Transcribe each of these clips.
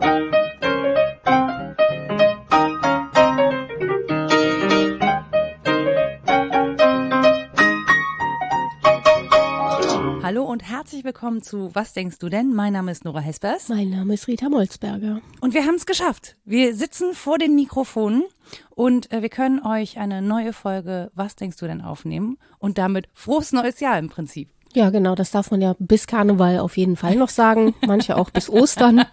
Hallo und herzlich willkommen zu Was denkst du denn? Mein Name ist Nora Hespers. Mein Name ist Rita Molzberger. Und wir haben es geschafft. Wir sitzen vor den Mikrofonen und äh, wir können euch eine neue Folge Was denkst du denn aufnehmen und damit frohes neues Jahr im Prinzip. Ja, genau, das darf man ja bis Karneval auf jeden Fall noch sagen. Manche auch bis Ostern.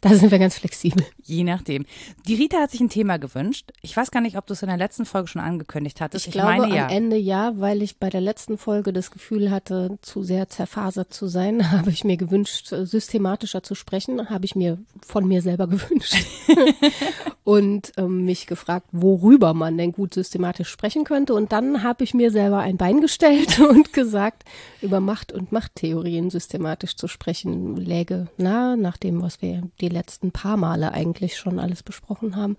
Da sind wir ganz flexibel. Je nachdem. Die Rita hat sich ein Thema gewünscht. Ich weiß gar nicht, ob du es in der letzten Folge schon angekündigt hattest. Ich, ich glaube meine, ja. am Ende ja, weil ich bei der letzten Folge das Gefühl hatte, zu sehr zerfasert zu sein, habe ich mir gewünscht, systematischer zu sprechen, habe ich mir von mir selber gewünscht. und ähm, mich gefragt, worüber man denn gut systematisch sprechen könnte. Und dann habe ich mir selber ein Bein gestellt und gesagt, über Macht und Machttheorien systematisch zu sprechen, läge nahe, nach dem, was wir die letzten paar Male eigentlich schon alles besprochen haben.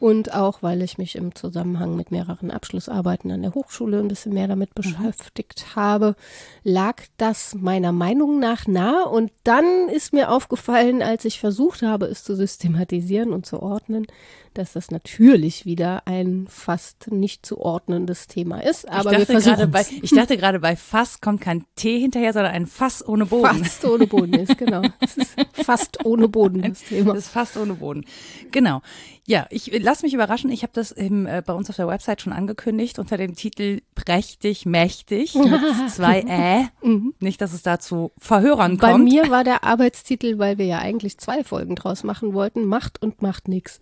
Und auch, weil ich mich im Zusammenhang mit mehreren Abschlussarbeiten an der Hochschule ein bisschen mehr damit mhm. beschäftigt mhm. habe, lag das meiner Meinung nach nah. Und dann ist mir aufgefallen, als ich versucht habe, es zu systematisieren und zu ordnen, dass das natürlich wieder ein fast nicht zu ordnendes Thema ist. Aber ich dachte, gerade bei, ich dachte gerade bei Fass kommt kein T hinterher, sondern ein Fass ohne Boden. Fast ohne Boden ist, genau. Es ist fast ohne Boden das Thema. Das ist fast ohne Boden. Genau. Ja, ich lass mich überraschen. Ich habe das im, äh, bei uns auf der Website schon angekündigt unter dem Titel Prächtig, mächtig mit zwei Ä. Mhm. Nicht, dass es da zu Verhörern kommt. Bei mir war der Arbeitstitel, weil wir ja eigentlich zwei Folgen draus machen wollten, Macht und macht nichts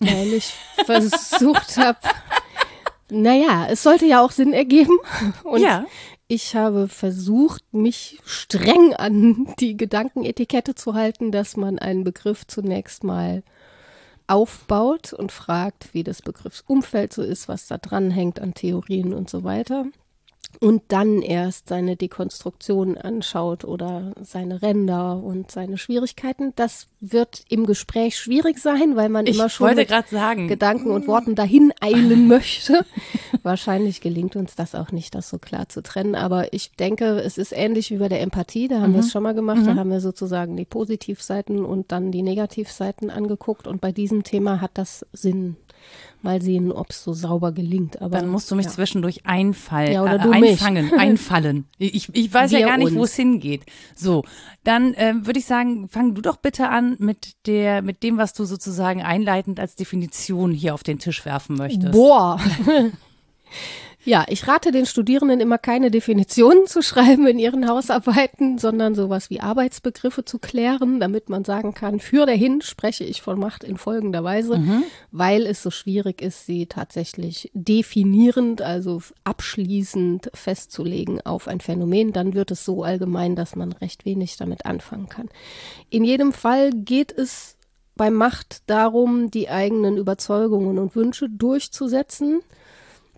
weil ich versucht habe, naja, es sollte ja auch Sinn ergeben. Und ja. ich habe versucht, mich streng an die Gedankenetikette zu halten, dass man einen Begriff zunächst mal aufbaut und fragt, wie das Begriffsumfeld so ist, was da dran hängt an Theorien und so weiter und dann erst seine Dekonstruktion anschaut oder seine Ränder und seine Schwierigkeiten. Das wird im Gespräch schwierig sein, weil man ich immer schon mit sagen. Gedanken und Worten dahin eilen möchte. Wahrscheinlich gelingt uns das auch nicht, das so klar zu trennen. Aber ich denke, es ist ähnlich wie bei der Empathie. Da haben mhm. wir es schon mal gemacht. Mhm. Da haben wir sozusagen die Positivseiten und dann die Negativseiten angeguckt. Und bei diesem Thema hat das Sinn Mal sehen, ob es so sauber gelingt. Aber, Dann musst du mich ja. zwischendurch einfallen, ja, oder äh, einfangen, einfallen. Ich, ich weiß Wir ja gar nicht, wo es hingeht. So, dann äh, würde ich sagen, fang du doch bitte an mit der, mit dem, was du sozusagen einleitend als Definition hier auf den Tisch werfen möchtest. Boah. Ja, ich rate den Studierenden immer keine Definitionen zu schreiben in ihren Hausarbeiten, sondern sowas wie Arbeitsbegriffe zu klären, damit man sagen kann, für dahin spreche ich von Macht in folgender Weise, mhm. weil es so schwierig ist, sie tatsächlich definierend, also abschließend festzulegen auf ein Phänomen. Dann wird es so allgemein, dass man recht wenig damit anfangen kann. In jedem Fall geht es bei Macht darum, die eigenen Überzeugungen und Wünsche durchzusetzen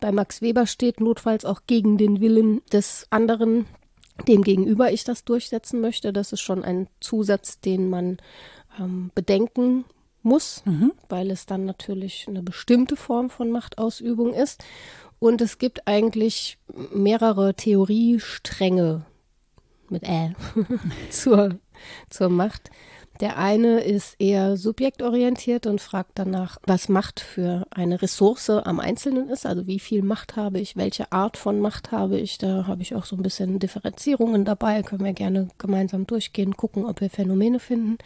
bei Max Weber steht notfalls auch gegen den Willen des anderen, dem gegenüber ich das durchsetzen möchte. Das ist schon ein Zusatz, den man ähm, bedenken muss, mhm. weil es dann natürlich eine bestimmte Form von Machtausübung ist. Und es gibt eigentlich mehrere Theoriestränge mit Ä zur, zur Macht. Der eine ist eher subjektorientiert und fragt danach, was Macht für eine Ressource am Einzelnen ist, also wie viel Macht habe ich, welche Art von Macht habe ich. Da habe ich auch so ein bisschen Differenzierungen dabei, können wir gerne gemeinsam durchgehen, gucken, ob wir Phänomene finden.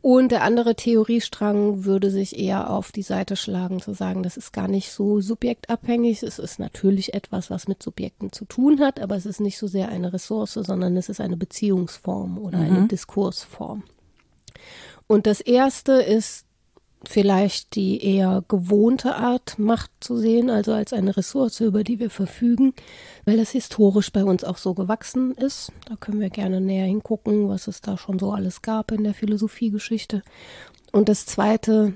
Und der andere Theoriestrang würde sich eher auf die Seite schlagen, zu sagen, das ist gar nicht so subjektabhängig. Es ist natürlich etwas, was mit Subjekten zu tun hat, aber es ist nicht so sehr eine Ressource, sondern es ist eine Beziehungsform oder mhm. eine Diskursform. Und das erste ist vielleicht die eher gewohnte Art, Macht zu sehen, also als eine Ressource, über die wir verfügen, weil das historisch bei uns auch so gewachsen ist. Da können wir gerne näher hingucken, was es da schon so alles gab in der Philosophiegeschichte. Und das zweite,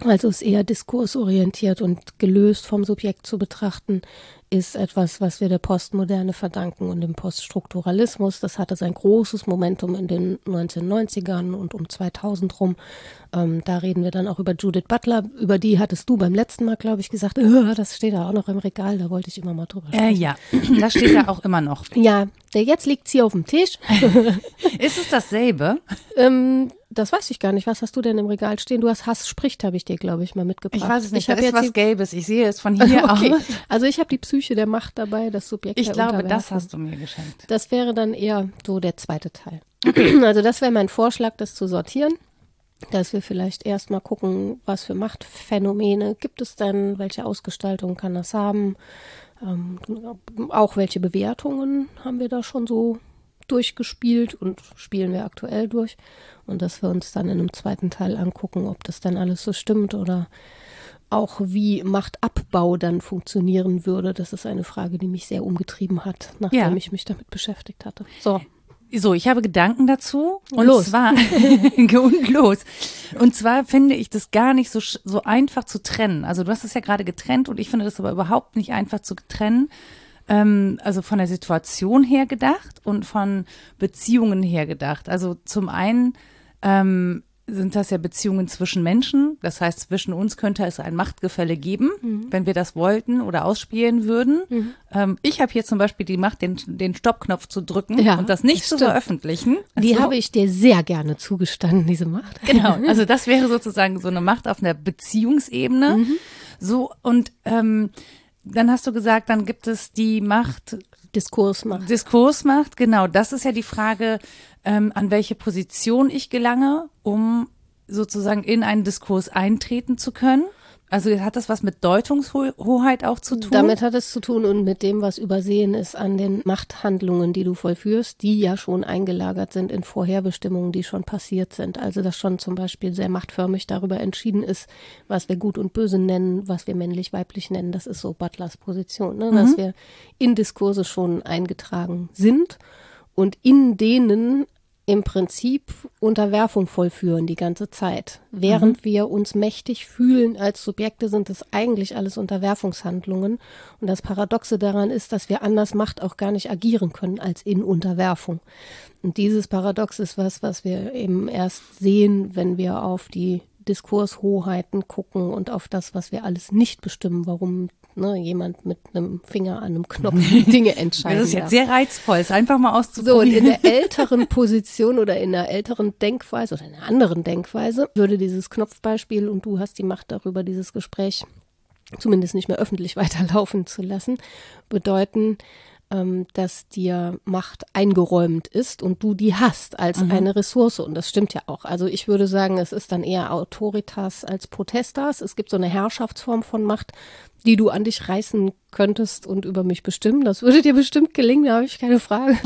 also es eher diskursorientiert und gelöst vom Subjekt zu betrachten, ist etwas, was wir der Postmoderne verdanken und dem Poststrukturalismus. Das hatte sein großes Momentum in den 1990ern und um 2000 rum. Ähm, da reden wir dann auch über Judith Butler. Über die hattest du beim letzten Mal, glaube ich, gesagt, oh, das steht da auch noch im Regal. Da wollte ich immer mal drüber sprechen. Äh, ja, das steht da auch immer noch. Ja, der jetzt liegt hier auf dem Tisch. ist es dasselbe? Ähm, das weiß ich gar nicht. Was hast du denn im Regal stehen? Du hast Hass spricht, habe ich dir, glaube ich, mal mitgebracht. Ich weiß es nicht. Ich da ist was Gelbes. Ich sehe es von hier okay. aus. Also ich habe die Psyche der Macht dabei, das Subjekt Ich glaube, das hast du mir geschenkt. Das wäre dann eher so der zweite Teil. Also das wäre mein Vorschlag, das zu sortieren. Dass wir vielleicht erstmal gucken, was für Machtphänomene gibt es denn, welche Ausgestaltung kann das haben, ähm, auch welche Bewertungen haben wir da schon so durchgespielt und spielen wir aktuell durch. Und dass wir uns dann in einem zweiten Teil angucken, ob das dann alles so stimmt oder auch wie Machtabbau dann funktionieren würde. Das ist eine Frage, die mich sehr umgetrieben hat, nachdem ja. ich mich damit beschäftigt hatte. So. So, ich habe Gedanken dazu. Und los. zwar, und los. Und zwar finde ich das gar nicht so, so einfach zu trennen. Also du hast es ja gerade getrennt und ich finde das aber überhaupt nicht einfach zu trennen ähm, also von der Situation her gedacht und von Beziehungen her gedacht. Also zum einen ähm, sind das ja Beziehungen zwischen Menschen. Das heißt, zwischen uns könnte es ein Machtgefälle geben, mhm. wenn wir das wollten oder ausspielen würden. Mhm. Ähm, ich habe hier zum Beispiel die Macht, den, den Stoppknopf zu drücken ja, und das nicht das zu veröffentlichen. Die also, habe ich dir sehr gerne zugestanden, diese Macht. Genau, also das wäre sozusagen so eine Macht auf einer Beziehungsebene. Mhm. So, und ähm, dann hast du gesagt, dann gibt es die Macht. Diskursmacht. Diskursmacht, genau. Das ist ja die Frage, ähm, an welche Position ich gelange, um sozusagen in einen Diskurs eintreten zu können. Also hat das was mit Deutungshoheit auch zu tun? Damit hat es zu tun und mit dem, was übersehen ist an den Machthandlungen, die du vollführst, die ja schon eingelagert sind in Vorherbestimmungen, die schon passiert sind. Also dass schon zum Beispiel sehr machtförmig darüber entschieden ist, was wir gut und böse nennen, was wir männlich-weiblich nennen. Das ist so Butlers Position, ne? dass mhm. wir in Diskurse schon eingetragen sind und in denen im Prinzip Unterwerfung vollführen die ganze Zeit. Während mhm. wir uns mächtig fühlen als Subjekte, sind es eigentlich alles Unterwerfungshandlungen. Und das Paradoxe daran ist, dass wir anders Macht auch gar nicht agieren können als in Unterwerfung. Und dieses Paradox ist was, was wir eben erst sehen, wenn wir auf die Diskurshoheiten gucken und auf das, was wir alles nicht bestimmen, warum ne, jemand mit einem Finger an einem Knopf Dinge entscheidet. Das ist jetzt sehr reizvoll, es einfach mal auszuprobieren. So, und in der älteren Position oder in der älteren Denkweise oder in einer anderen Denkweise würde dieses Knopfbeispiel und du hast die Macht darüber, dieses Gespräch zumindest nicht mehr öffentlich weiterlaufen zu lassen, bedeuten, ähm, dass dir Macht eingeräumt ist und du die hast als mhm. eine Ressource. Und das stimmt ja auch. Also ich würde sagen, es ist dann eher Autoritas als Protestas. Es gibt so eine Herrschaftsform von Macht, die du an dich reißen könntest und über mich bestimmen. Das würde dir bestimmt gelingen, da habe ich keine Frage.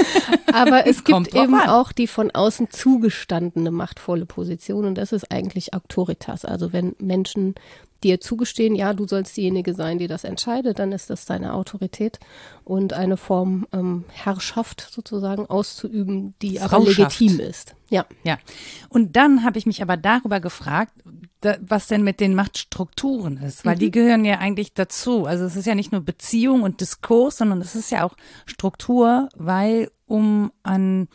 Aber es gibt eben an. auch die von außen zugestandene machtvolle Position und das ist eigentlich Autoritas. Also wenn Menschen dir zugestehen, ja, du sollst diejenige sein, die das entscheidet, dann ist das deine Autorität und eine Form ähm, Herrschaft sozusagen auszuüben, die aber legitim ist. Ja. Ja. Und dann habe ich mich aber darüber gefragt, da, was denn mit den Machtstrukturen ist, weil mhm. die gehören ja eigentlich dazu. Also es ist ja nicht nur Beziehung und Diskurs, sondern es ist ja auch Struktur, weil um an,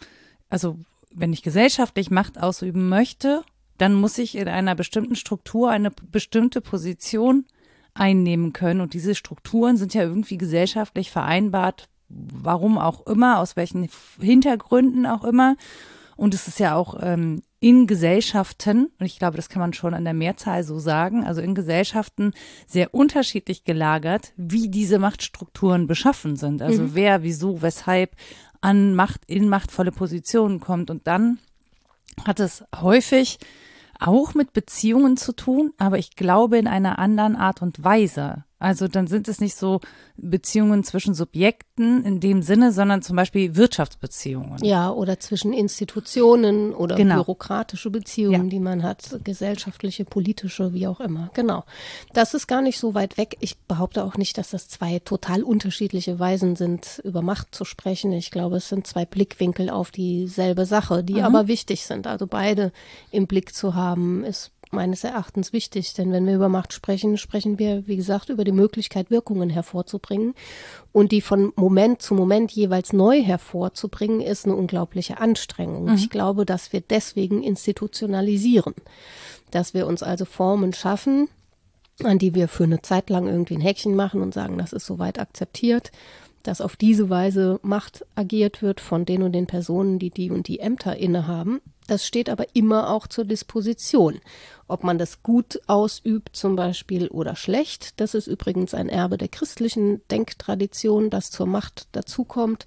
also wenn ich gesellschaftlich Macht ausüben möchte, dann muss ich in einer bestimmten Struktur eine bestimmte Position einnehmen können. Und diese Strukturen sind ja irgendwie gesellschaftlich vereinbart, warum auch immer, aus welchen Hintergründen auch immer. Und es ist ja auch ähm, in Gesellschaften, und ich glaube, das kann man schon an der Mehrzahl so sagen, also in Gesellschaften sehr unterschiedlich gelagert, wie diese Machtstrukturen beschaffen sind. Also mhm. wer, wieso, weshalb an Macht, in machtvolle Positionen kommt. Und dann hat es häufig auch mit Beziehungen zu tun, aber ich glaube in einer anderen Art und Weise. Also dann sind es nicht so Beziehungen zwischen Subjekten in dem Sinne, sondern zum Beispiel Wirtschaftsbeziehungen. Ja, oder zwischen Institutionen oder genau. bürokratische Beziehungen, ja. die man hat, gesellschaftliche, politische, wie auch immer. Genau. Das ist gar nicht so weit weg. Ich behaupte auch nicht, dass das zwei total unterschiedliche Weisen sind, über Macht zu sprechen. Ich glaube, es sind zwei Blickwinkel auf dieselbe Sache, die mhm. aber wichtig sind. Also beide im Blick zu haben, ist meines Erachtens wichtig, denn wenn wir über Macht sprechen, sprechen wir, wie gesagt, über die Möglichkeit, Wirkungen hervorzubringen. Und die von Moment zu Moment jeweils neu hervorzubringen, ist eine unglaubliche Anstrengung. Mhm. Ich glaube, dass wir deswegen institutionalisieren, dass wir uns also Formen schaffen, an die wir für eine Zeit lang irgendwie ein Häkchen machen und sagen, das ist soweit akzeptiert dass auf diese Weise Macht agiert wird von den und den Personen, die die und die Ämter innehaben. Das steht aber immer auch zur Disposition. Ob man das gut ausübt zum Beispiel oder schlecht, das ist übrigens ein Erbe der christlichen Denktradition, das zur Macht dazukommt,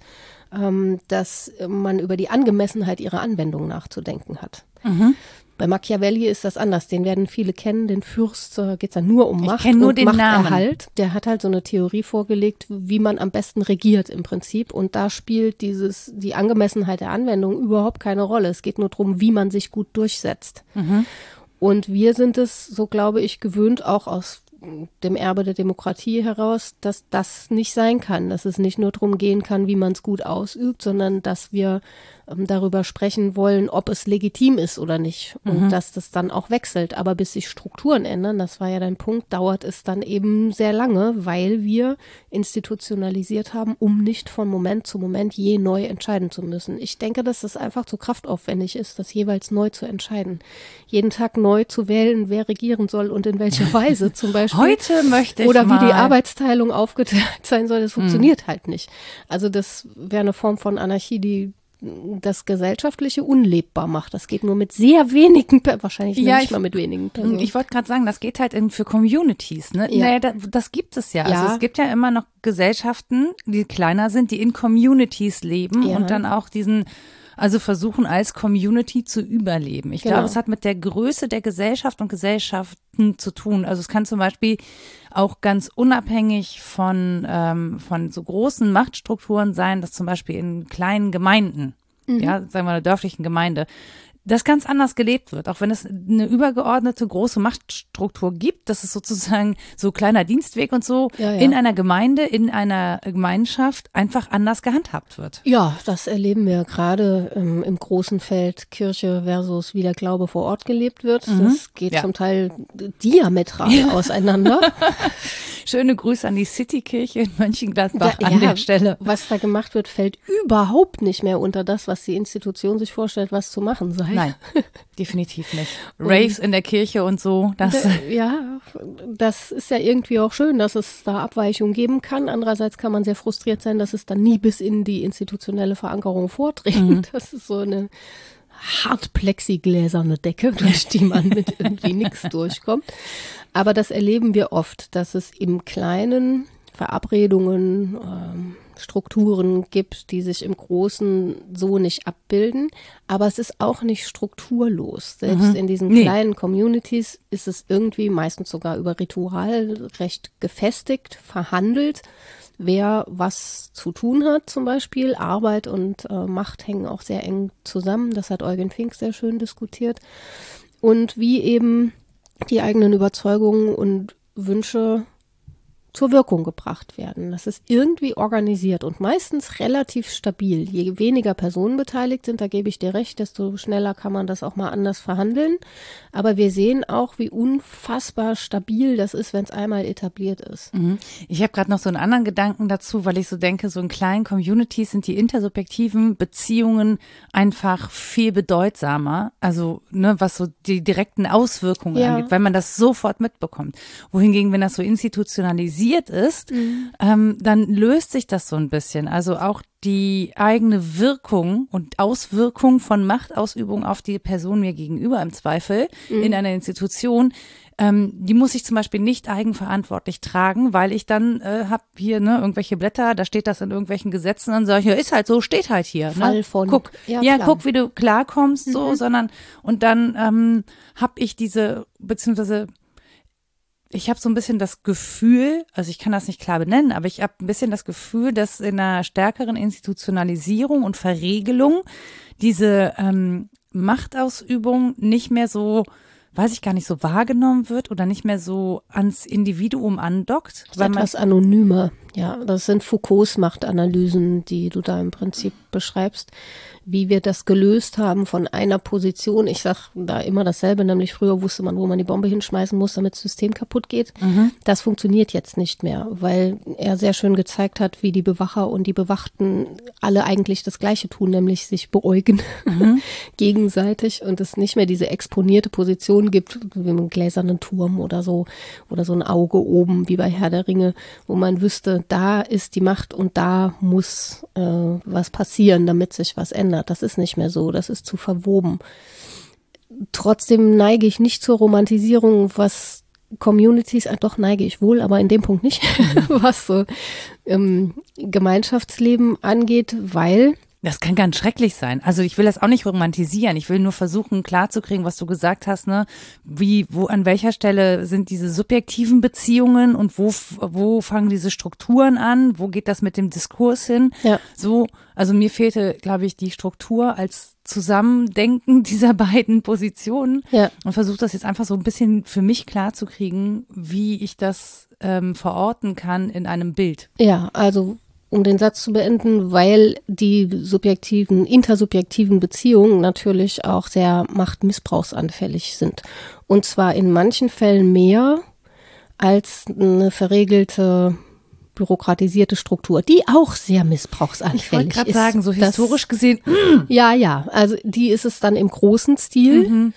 ähm, dass man über die Angemessenheit ihrer Anwendung nachzudenken hat. Mhm. Bei Machiavelli ist das anders. Den werden viele kennen. Den Fürst äh, geht es dann nur um Macht ich nur und den Machterhalt. Namen. Der hat halt so eine Theorie vorgelegt, wie man am besten regiert im Prinzip. Und da spielt dieses die Angemessenheit der Anwendung überhaupt keine Rolle. Es geht nur darum, wie man sich gut durchsetzt. Mhm. Und wir sind es, so glaube ich, gewöhnt, auch aus dem Erbe der Demokratie heraus, dass das nicht sein kann, dass es nicht nur darum gehen kann, wie man es gut ausübt, sondern dass wir ähm, darüber sprechen wollen, ob es legitim ist oder nicht und mhm. dass das dann auch wechselt. Aber bis sich Strukturen ändern, das war ja dein Punkt, dauert es dann eben sehr lange, weil wir institutionalisiert haben, um nicht von Moment zu Moment je neu entscheiden zu müssen. Ich denke, dass es einfach zu kraftaufwendig ist, das jeweils neu zu entscheiden. Jeden Tag neu zu wählen, wer regieren soll und in welcher Weise zum Beispiel. Heute möchte ich Oder wie die Arbeitsteilung aufgeteilt sein soll, das funktioniert hm. halt nicht. Also das wäre eine Form von Anarchie, die das Gesellschaftliche unlebbar macht. Das geht nur mit sehr wenigen, wahrscheinlich ja, nicht ich, mal mit wenigen Personen. Ich wollte gerade sagen, das geht halt in, für Communities. Ne? Ja. Naja, das, das gibt es ja. Also ja. Also es gibt ja immer noch Gesellschaften, die kleiner sind, die in Communities leben ja. und dann auch diesen also versuchen als Community zu überleben. Ich genau. glaube, es hat mit der Größe der Gesellschaft und Gesellschaften zu tun. Also es kann zum Beispiel auch ganz unabhängig von, ähm, von so großen Machtstrukturen sein, dass zum Beispiel in kleinen Gemeinden, mhm. ja, sagen wir einer dörflichen Gemeinde, das ganz anders gelebt wird, auch wenn es eine übergeordnete große Machtstruktur gibt, dass es sozusagen so kleiner Dienstweg und so ja, ja. in einer Gemeinde, in einer Gemeinschaft einfach anders gehandhabt wird. Ja, das erleben wir gerade ähm, im großen Feld Kirche versus wie der Glaube vor Ort gelebt wird. Mhm. Das geht ja. zum Teil diametral auseinander. Schöne Grüße an die Citykirche in Mönchengladbach da, an der Stelle. Was da gemacht wird, fällt überhaupt nicht mehr unter das, was die Institution sich vorstellt, was zu machen sei. Nein, definitiv nicht. Raves in der Kirche und so. Das ja, das ist ja irgendwie auch schön, dass es da Abweichungen geben kann. Andererseits kann man sehr frustriert sein, dass es dann nie bis in die institutionelle Verankerung vordringt. Mhm. Das ist so eine hartplexigläserne Decke, durch die man mit irgendwie nichts durchkommt. Aber das erleben wir oft, dass es im Kleinen Verabredungen, ähm, Strukturen gibt, die sich im Großen so nicht abbilden. Aber es ist auch nicht strukturlos. Selbst mhm. in diesen nee. kleinen Communities ist es irgendwie meistens sogar über Ritual recht gefestigt, verhandelt, wer was zu tun hat zum Beispiel. Arbeit und äh, Macht hängen auch sehr eng zusammen. Das hat Eugen Fink sehr schön diskutiert. Und wie eben die eigenen Überzeugungen und Wünsche zur Wirkung gebracht werden. Das ist irgendwie organisiert und meistens relativ stabil. Je weniger Personen beteiligt sind, da gebe ich dir recht, desto schneller kann man das auch mal anders verhandeln. Aber wir sehen auch, wie unfassbar stabil das ist, wenn es einmal etabliert ist. Mhm. Ich habe gerade noch so einen anderen Gedanken dazu, weil ich so denke, so in kleinen Communities sind die intersubjektiven Beziehungen einfach viel bedeutsamer. Also, ne, was so die direkten Auswirkungen ja. angeht, weil man das sofort mitbekommt. Wohingegen, wenn das so institutionalisiert organisiert ist, mhm. ähm, dann löst sich das so ein bisschen. Also auch die eigene Wirkung und Auswirkung von Machtausübung auf die Person mir gegenüber im Zweifel mhm. in einer Institution, ähm, die muss ich zum Beispiel nicht eigenverantwortlich tragen, weil ich dann äh, habe hier ne, irgendwelche Blätter, da steht das in irgendwelchen Gesetzen und sage ich, ja, ist halt so, steht halt hier. Ne? Fall von. Guck, ja, ja guck, wie du klarkommst, mhm. so, sondern und dann ähm, habe ich diese, beziehungsweise ich habe so ein bisschen das Gefühl, also ich kann das nicht klar benennen, aber ich habe ein bisschen das Gefühl, dass in einer stärkeren Institutionalisierung und Verregelung diese ähm, Machtausübung nicht mehr so weiß ich gar nicht, so wahrgenommen wird oder nicht mehr so ans Individuum andockt. Weil etwas anonymer. Ja, das sind Foucaults Machtanalysen, die du da im Prinzip beschreibst wie wir das gelöst haben von einer Position. Ich sag da immer dasselbe, nämlich früher wusste man, wo man die Bombe hinschmeißen muss, damit das System kaputt geht. Mhm. Das funktioniert jetzt nicht mehr, weil er sehr schön gezeigt hat, wie die Bewacher und die Bewachten alle eigentlich das Gleiche tun, nämlich sich beäugen mhm. gegenseitig und es nicht mehr diese exponierte Position gibt, wie einen gläsernen Turm oder so, oder so ein Auge oben, wie bei Herr der Ringe, wo man wüsste, da ist die Macht und da muss äh, was passieren, damit sich was ändert. Das ist nicht mehr so, das ist zu verwoben. Trotzdem neige ich nicht zur Romantisierung, was Communities, äh, doch neige ich wohl, aber in dem Punkt nicht, was so ähm, Gemeinschaftsleben angeht, weil das kann ganz schrecklich sein. Also ich will das auch nicht romantisieren. Ich will nur versuchen klarzukriegen, was du gesagt hast, ne? Wie, wo, an welcher Stelle sind diese subjektiven Beziehungen und wo, wo fangen diese Strukturen an? Wo geht das mit dem Diskurs hin? Ja. So, also mir fehlte, glaube ich, die Struktur als Zusammendenken dieser beiden Positionen ja. und versuche das jetzt einfach so ein bisschen für mich klarzukriegen, wie ich das ähm, verorten kann in einem Bild. Ja, also um den Satz zu beenden, weil die subjektiven, intersubjektiven Beziehungen natürlich auch sehr machtmissbrauchsanfällig sind. Und zwar in manchen Fällen mehr als eine verregelte bürokratisierte Struktur, die auch sehr missbrauchsanfällig ich wollte gerade sagen, so historisch das, gesehen. Ja, ja, also die ist es dann im großen Stil. Mhm.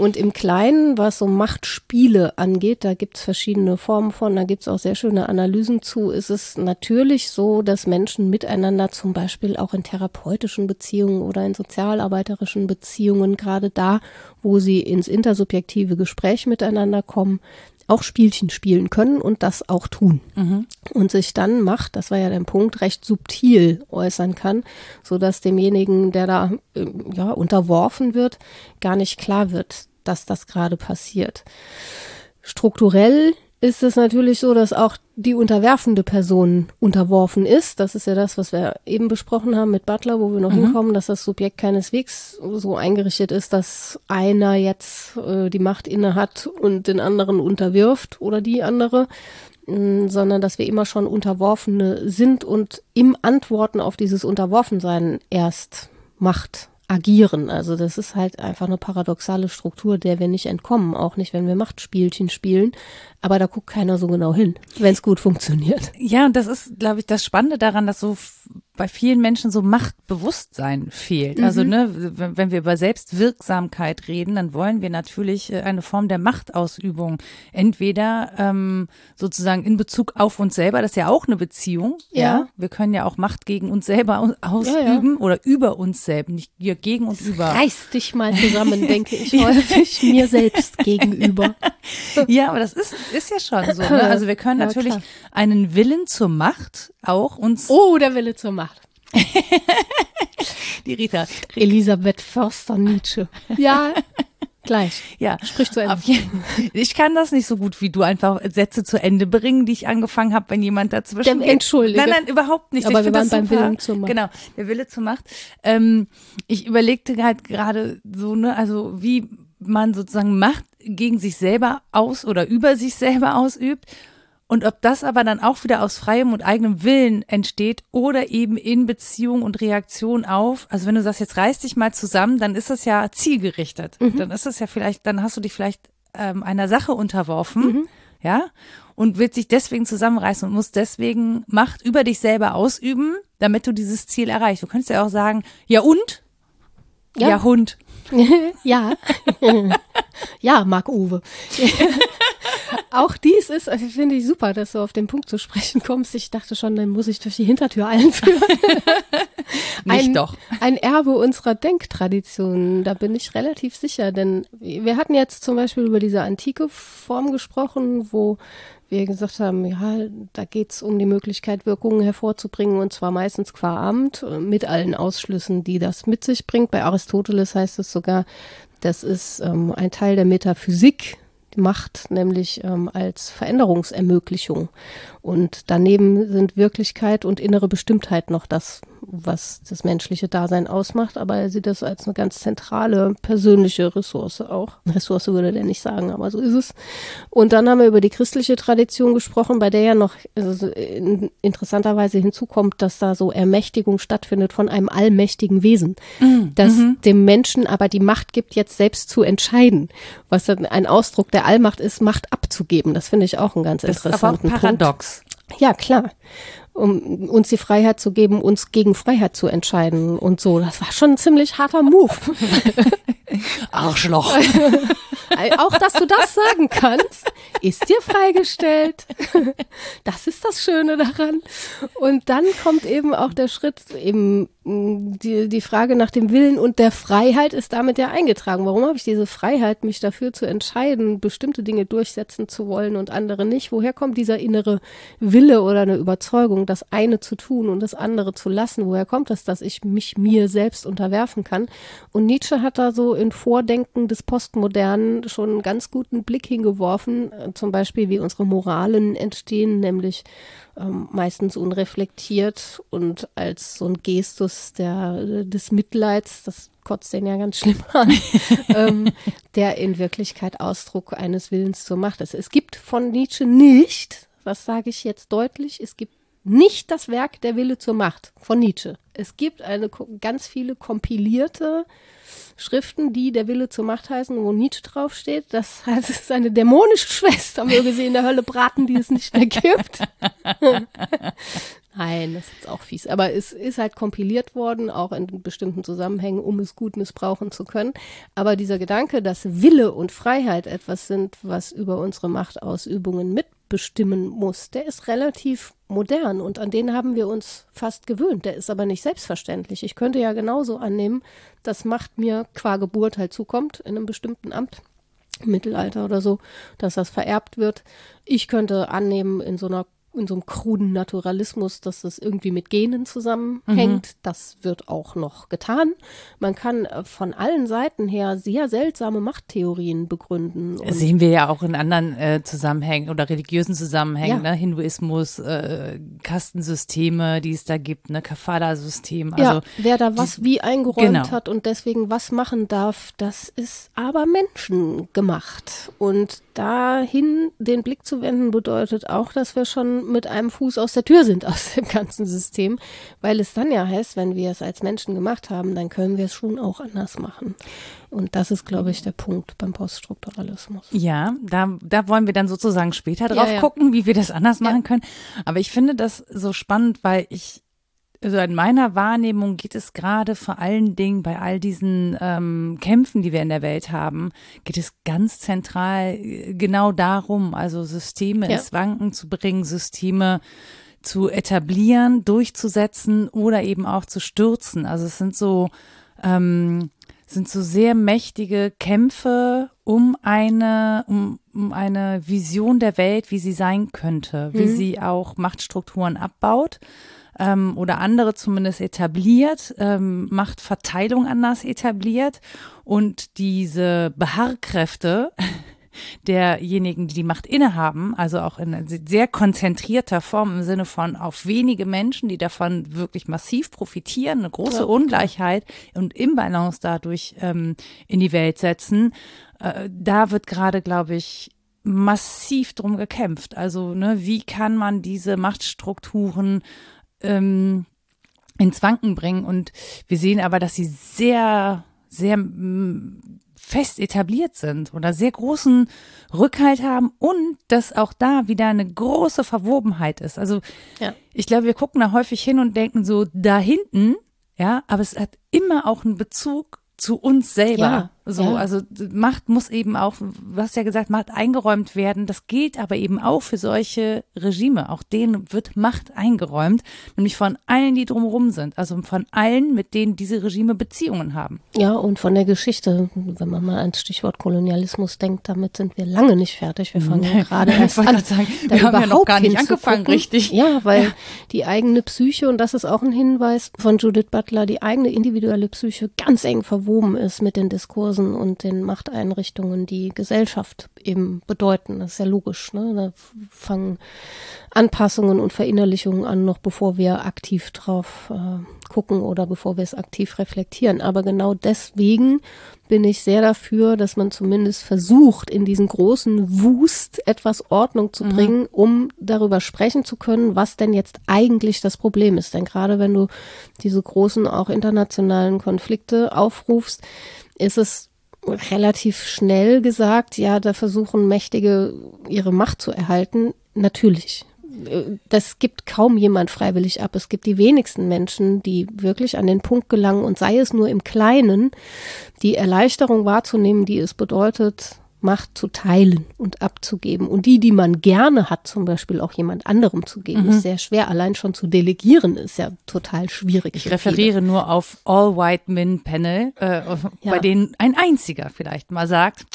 Und im Kleinen, was so Machtspiele angeht, da gibt es verschiedene Formen von, da gibt es auch sehr schöne Analysen zu, ist es natürlich so, dass Menschen miteinander zum Beispiel auch in therapeutischen Beziehungen oder in sozialarbeiterischen Beziehungen, gerade da, wo sie ins intersubjektive Gespräch miteinander kommen, auch Spielchen spielen können und das auch tun. Mhm. Und sich dann Macht, das war ja der Punkt, recht subtil äußern kann, so dass demjenigen, der da äh, ja unterworfen wird, gar nicht klar wird, dass das gerade passiert. Strukturell ist es natürlich so, dass auch die unterwerfende Person unterworfen ist. Das ist ja das, was wir eben besprochen haben mit Butler, wo wir noch mhm. hinkommen, dass das Subjekt keineswegs so eingerichtet ist, dass einer jetzt äh, die Macht inne hat und den anderen unterwirft oder die andere, mh, sondern dass wir immer schon Unterworfene sind und im Antworten auf dieses Unterworfensein erst Macht agieren. Also das ist halt einfach eine paradoxale Struktur, der wir nicht entkommen, auch nicht, wenn wir Machtspielchen spielen. Aber da guckt keiner so genau hin, wenn es gut funktioniert. Ja, und das ist, glaube ich, das Spannende daran, dass so bei vielen Menschen so Machtbewusstsein fehlt. Mhm. Also ne, wenn wir über Selbstwirksamkeit reden, dann wollen wir natürlich äh, eine Form der Machtausübung. Entweder ähm, sozusagen in Bezug auf uns selber, das ist ja auch eine Beziehung. Ja. ja? Wir können ja auch Macht gegen uns selber ausüben ja, ja. oder über uns selbst, nicht gegen und über. Reiß dich mal zusammen, denke ich häufig mir selbst gegenüber. ja, aber das ist, ist ja schon so. Ne? Also wir können natürlich einen Willen zur Macht auch uns. Oh, der Wille zur Macht. Die Rita. Elisabeth Förster-Nietzsche. Ja, gleich. Ja, sprich zu Ende. Ich kann das nicht so gut wie du einfach Sätze zu Ende bringen, die ich angefangen habe, wenn jemand dazwischen. Der, Entschuldige. Nein, nein, überhaupt nicht. Aber ich wir waren beim Willen zur Macht. Genau, der Wille zur Macht. Ähm, ich überlegte halt gerade so, ne, also wie man sozusagen Macht gegen sich selber aus oder über sich selber ausübt und ob das aber dann auch wieder aus freiem und eigenem Willen entsteht oder eben in Beziehung und Reaktion auf, also wenn du sagst, jetzt reiß dich mal zusammen, dann ist das ja zielgerichtet. Mhm. Dann ist es ja vielleicht, dann hast du dich vielleicht ähm, einer Sache unterworfen, mhm. ja, und willst sich deswegen zusammenreißen und musst deswegen Macht über dich selber ausüben, damit du dieses Ziel erreichst. Du könntest ja auch sagen, ja und? Ja, ja Hund. ja. ja, Marc Uwe. auch dies ist, also finde ich super, dass du auf den Punkt zu sprechen kommst. Ich dachte schon, dann muss ich durch die Hintertür einführen. Nicht ein, doch. Ein Erbe unserer Denktradition, da bin ich relativ sicher, denn wir hatten jetzt zum Beispiel über diese antike Form gesprochen, wo wir gesagt haben, ja, da geht's um die Möglichkeit, Wirkungen hervorzubringen und zwar meistens qua Amt mit allen Ausschlüssen, die das mit sich bringt. Bei Aristoteles heißt es sogar, das ist ähm, ein Teil der Metaphysik, Macht, nämlich ähm, als Veränderungsermöglichung. Und daneben sind Wirklichkeit und innere Bestimmtheit noch das, was das menschliche Dasein ausmacht, aber er sieht das als eine ganz zentrale persönliche Ressource auch. Ressource würde der nicht sagen, aber so ist es. Und dann haben wir über die christliche Tradition gesprochen, bei der ja noch also in, interessanterweise hinzukommt, dass da so Ermächtigung stattfindet von einem allmächtigen Wesen, mhm. das mhm. dem Menschen aber die Macht gibt, jetzt selbst zu entscheiden, was dann ein Ausdruck der Allmacht ist, Macht abzugeben. Das finde ich auch einen ganz interessanten das ist aber auch paradox. Punkt. Ja, klar um uns die Freiheit zu geben, uns gegen Freiheit zu entscheiden und so. Das war schon ein ziemlich harter Move. Arschloch. auch, dass du das sagen kannst, ist dir freigestellt. Das ist das Schöne daran. Und dann kommt eben auch der Schritt, eben die, die Frage nach dem Willen und der Freiheit ist damit ja eingetragen. Warum habe ich diese Freiheit, mich dafür zu entscheiden, bestimmte Dinge durchsetzen zu wollen und andere nicht? Woher kommt dieser innere Wille oder eine Überzeugung, das eine zu tun und das andere zu lassen? Woher kommt das, dass ich mich mir selbst unterwerfen kann? Und Nietzsche hat da so in Vordenken des Postmodernen schon einen ganz guten Blick hingeworfen, äh, zum Beispiel wie unsere Moralen entstehen, nämlich ähm, meistens unreflektiert und als so ein Gestus der, des Mitleids, das kotzt den ja ganz schlimm an, ähm, der in Wirklichkeit Ausdruck eines Willens zur Macht ist. Es gibt von Nietzsche nicht, was sage ich jetzt deutlich, es gibt nicht das Werk Der Wille zur Macht von Nietzsche. Es gibt eine ganz viele kompilierte Schriften, die der Wille zur Macht heißen, wo Nietzsche draufsteht. Das heißt, es ist eine dämonische Schwester, möge sie in der Hölle braten, die es nicht mehr gibt. Nein, das ist jetzt auch fies. Aber es ist halt kompiliert worden, auch in bestimmten Zusammenhängen, um es gut missbrauchen zu können. Aber dieser Gedanke, dass Wille und Freiheit etwas sind, was über unsere Machtausübungen mitbestimmen muss, der ist relativ modern und an den haben wir uns fast gewöhnt. Der ist aber nicht selbstverständlich. Ich könnte ja genauso annehmen, dass Macht mir qua Geburt halt zukommt in einem bestimmten Amt. Mittelalter oder so, dass das vererbt wird. Ich könnte annehmen, in so einer in so einem kruden Naturalismus, dass das irgendwie mit Genen zusammenhängt. Mhm. Das wird auch noch getan. Man kann äh, von allen Seiten her sehr seltsame Machttheorien begründen. Und Sehen wir ja auch in anderen äh, Zusammenhängen oder religiösen Zusammenhängen, ja. ne? Hinduismus, äh, Kastensysteme, die es da gibt, ne? Kafala-System. Also ja, wer da was wie eingeräumt genau. hat und deswegen was machen darf, das ist aber menschengemacht. Und dahin den Blick zu wenden bedeutet auch, dass wir schon mit einem Fuß aus der Tür sind aus dem ganzen System, weil es dann ja heißt, wenn wir es als Menschen gemacht haben, dann können wir es schon auch anders machen. Und das ist, glaube ich, der Punkt beim Poststrukturalismus. Ja, da, da wollen wir dann sozusagen später drauf ja, ja. gucken, wie wir das anders machen können. Aber ich finde das so spannend, weil ich also in meiner Wahrnehmung geht es gerade vor allen Dingen bei all diesen ähm, Kämpfen, die wir in der Welt haben, geht es ganz zentral äh, genau darum, also Systeme ja. ins Wanken zu bringen, Systeme zu etablieren, durchzusetzen oder eben auch zu stürzen. Also es sind so ähm, sind so sehr mächtige Kämpfe um eine um, um eine Vision der Welt, wie sie sein könnte, wie mhm. sie auch Machtstrukturen abbaut ähm, oder andere zumindest etabliert, ähm, Machtverteilung anders etabliert und diese Beharrkräfte derjenigen, die die Macht innehaben, also auch in sehr konzentrierter Form im Sinne von auf wenige Menschen, die davon wirklich massiv profitieren, eine große ja. Ungleichheit und Imbalance dadurch ähm, in die Welt setzen. Äh, da wird gerade, glaube ich, massiv drum gekämpft. Also, ne, wie kann man diese Machtstrukturen ähm, ins Wanken bringen. Und wir sehen aber, dass sie sehr, sehr mm, fest etabliert sind oder sehr großen Rückhalt haben und dass auch da wieder eine große Verwobenheit ist. Also ja. ich glaube, wir gucken da häufig hin und denken so da hinten, ja, aber es hat immer auch einen Bezug zu uns selber. Ja. So, ja. also Macht muss eben auch, du hast ja gesagt, Macht eingeräumt werden. Das gilt aber eben auch für solche Regime. Auch denen wird Macht eingeräumt, nämlich von allen, die drumherum sind. Also von allen, mit denen diese Regime Beziehungen haben. Ja, und von der Geschichte. Wenn man mal ans Stichwort Kolonialismus denkt, damit sind wir lange nicht fertig. Wir fangen ja gerade erst an. Sagen, wir haben ja noch gar nicht angefangen, richtig. Ja, weil ja. die eigene Psyche, und das ist auch ein Hinweis von Judith Butler, die eigene individuelle Psyche ganz eng verwoben ist mit den Diskursen Diskursen und den Machteinrichtungen, die Gesellschaft eben bedeuten. Das ist ja logisch. Ne? Da fangen Anpassungen und Verinnerlichungen an, noch bevor wir aktiv drauf äh, gucken oder bevor wir es aktiv reflektieren. Aber genau deswegen bin ich sehr dafür, dass man zumindest versucht, in diesen großen Wust etwas Ordnung zu mhm. bringen, um darüber sprechen zu können, was denn jetzt eigentlich das Problem ist. Denn gerade wenn du diese großen, auch internationalen Konflikte aufrufst, ist es relativ schnell gesagt, ja, da versuchen Mächtige ihre Macht zu erhalten. Natürlich. Das gibt kaum jemand freiwillig ab. Es gibt die wenigsten Menschen, die wirklich an den Punkt gelangen und sei es nur im Kleinen, die Erleichterung wahrzunehmen, die es bedeutet, Macht zu teilen und abzugeben. Und die, die man gerne hat, zum Beispiel auch jemand anderem zu geben, mhm. ist sehr schwer. Allein schon zu delegieren ist ja total schwierig. Ich referiere viele. nur auf All White Men Panel, äh, ja. bei denen ein einziger vielleicht mal sagt,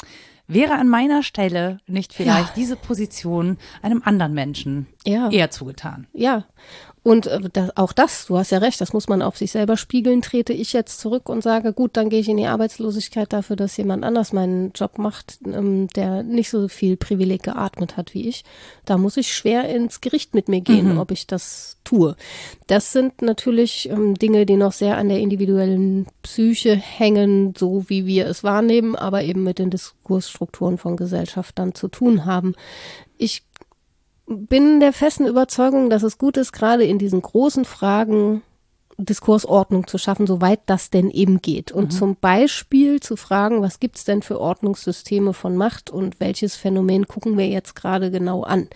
wäre an meiner Stelle nicht vielleicht ja. diese Position einem anderen Menschen ja. eher zugetan. Ja, und äh, das, auch das, du hast ja recht, das muss man auf sich selber spiegeln. Trete ich jetzt zurück und sage, gut, dann gehe ich in die Arbeitslosigkeit dafür, dass jemand anders meinen Job macht, ähm, der nicht so viel Privileg geatmet hat wie ich. Da muss ich schwer ins Gericht mit mir gehen, mhm. ob ich das tue. Das sind natürlich ähm, Dinge, die noch sehr an der individuellen Psyche hängen, so wie wir es wahrnehmen, aber eben mit den Diskursstrukturen von Gesellschaft dann zu tun haben. Ich bin der festen Überzeugung, dass es gut ist, gerade in diesen großen Fragen Diskursordnung zu schaffen, soweit das denn eben geht. Und mhm. zum Beispiel zu fragen, was gibt's denn für Ordnungssysteme von Macht und welches Phänomen gucken wir jetzt gerade genau an.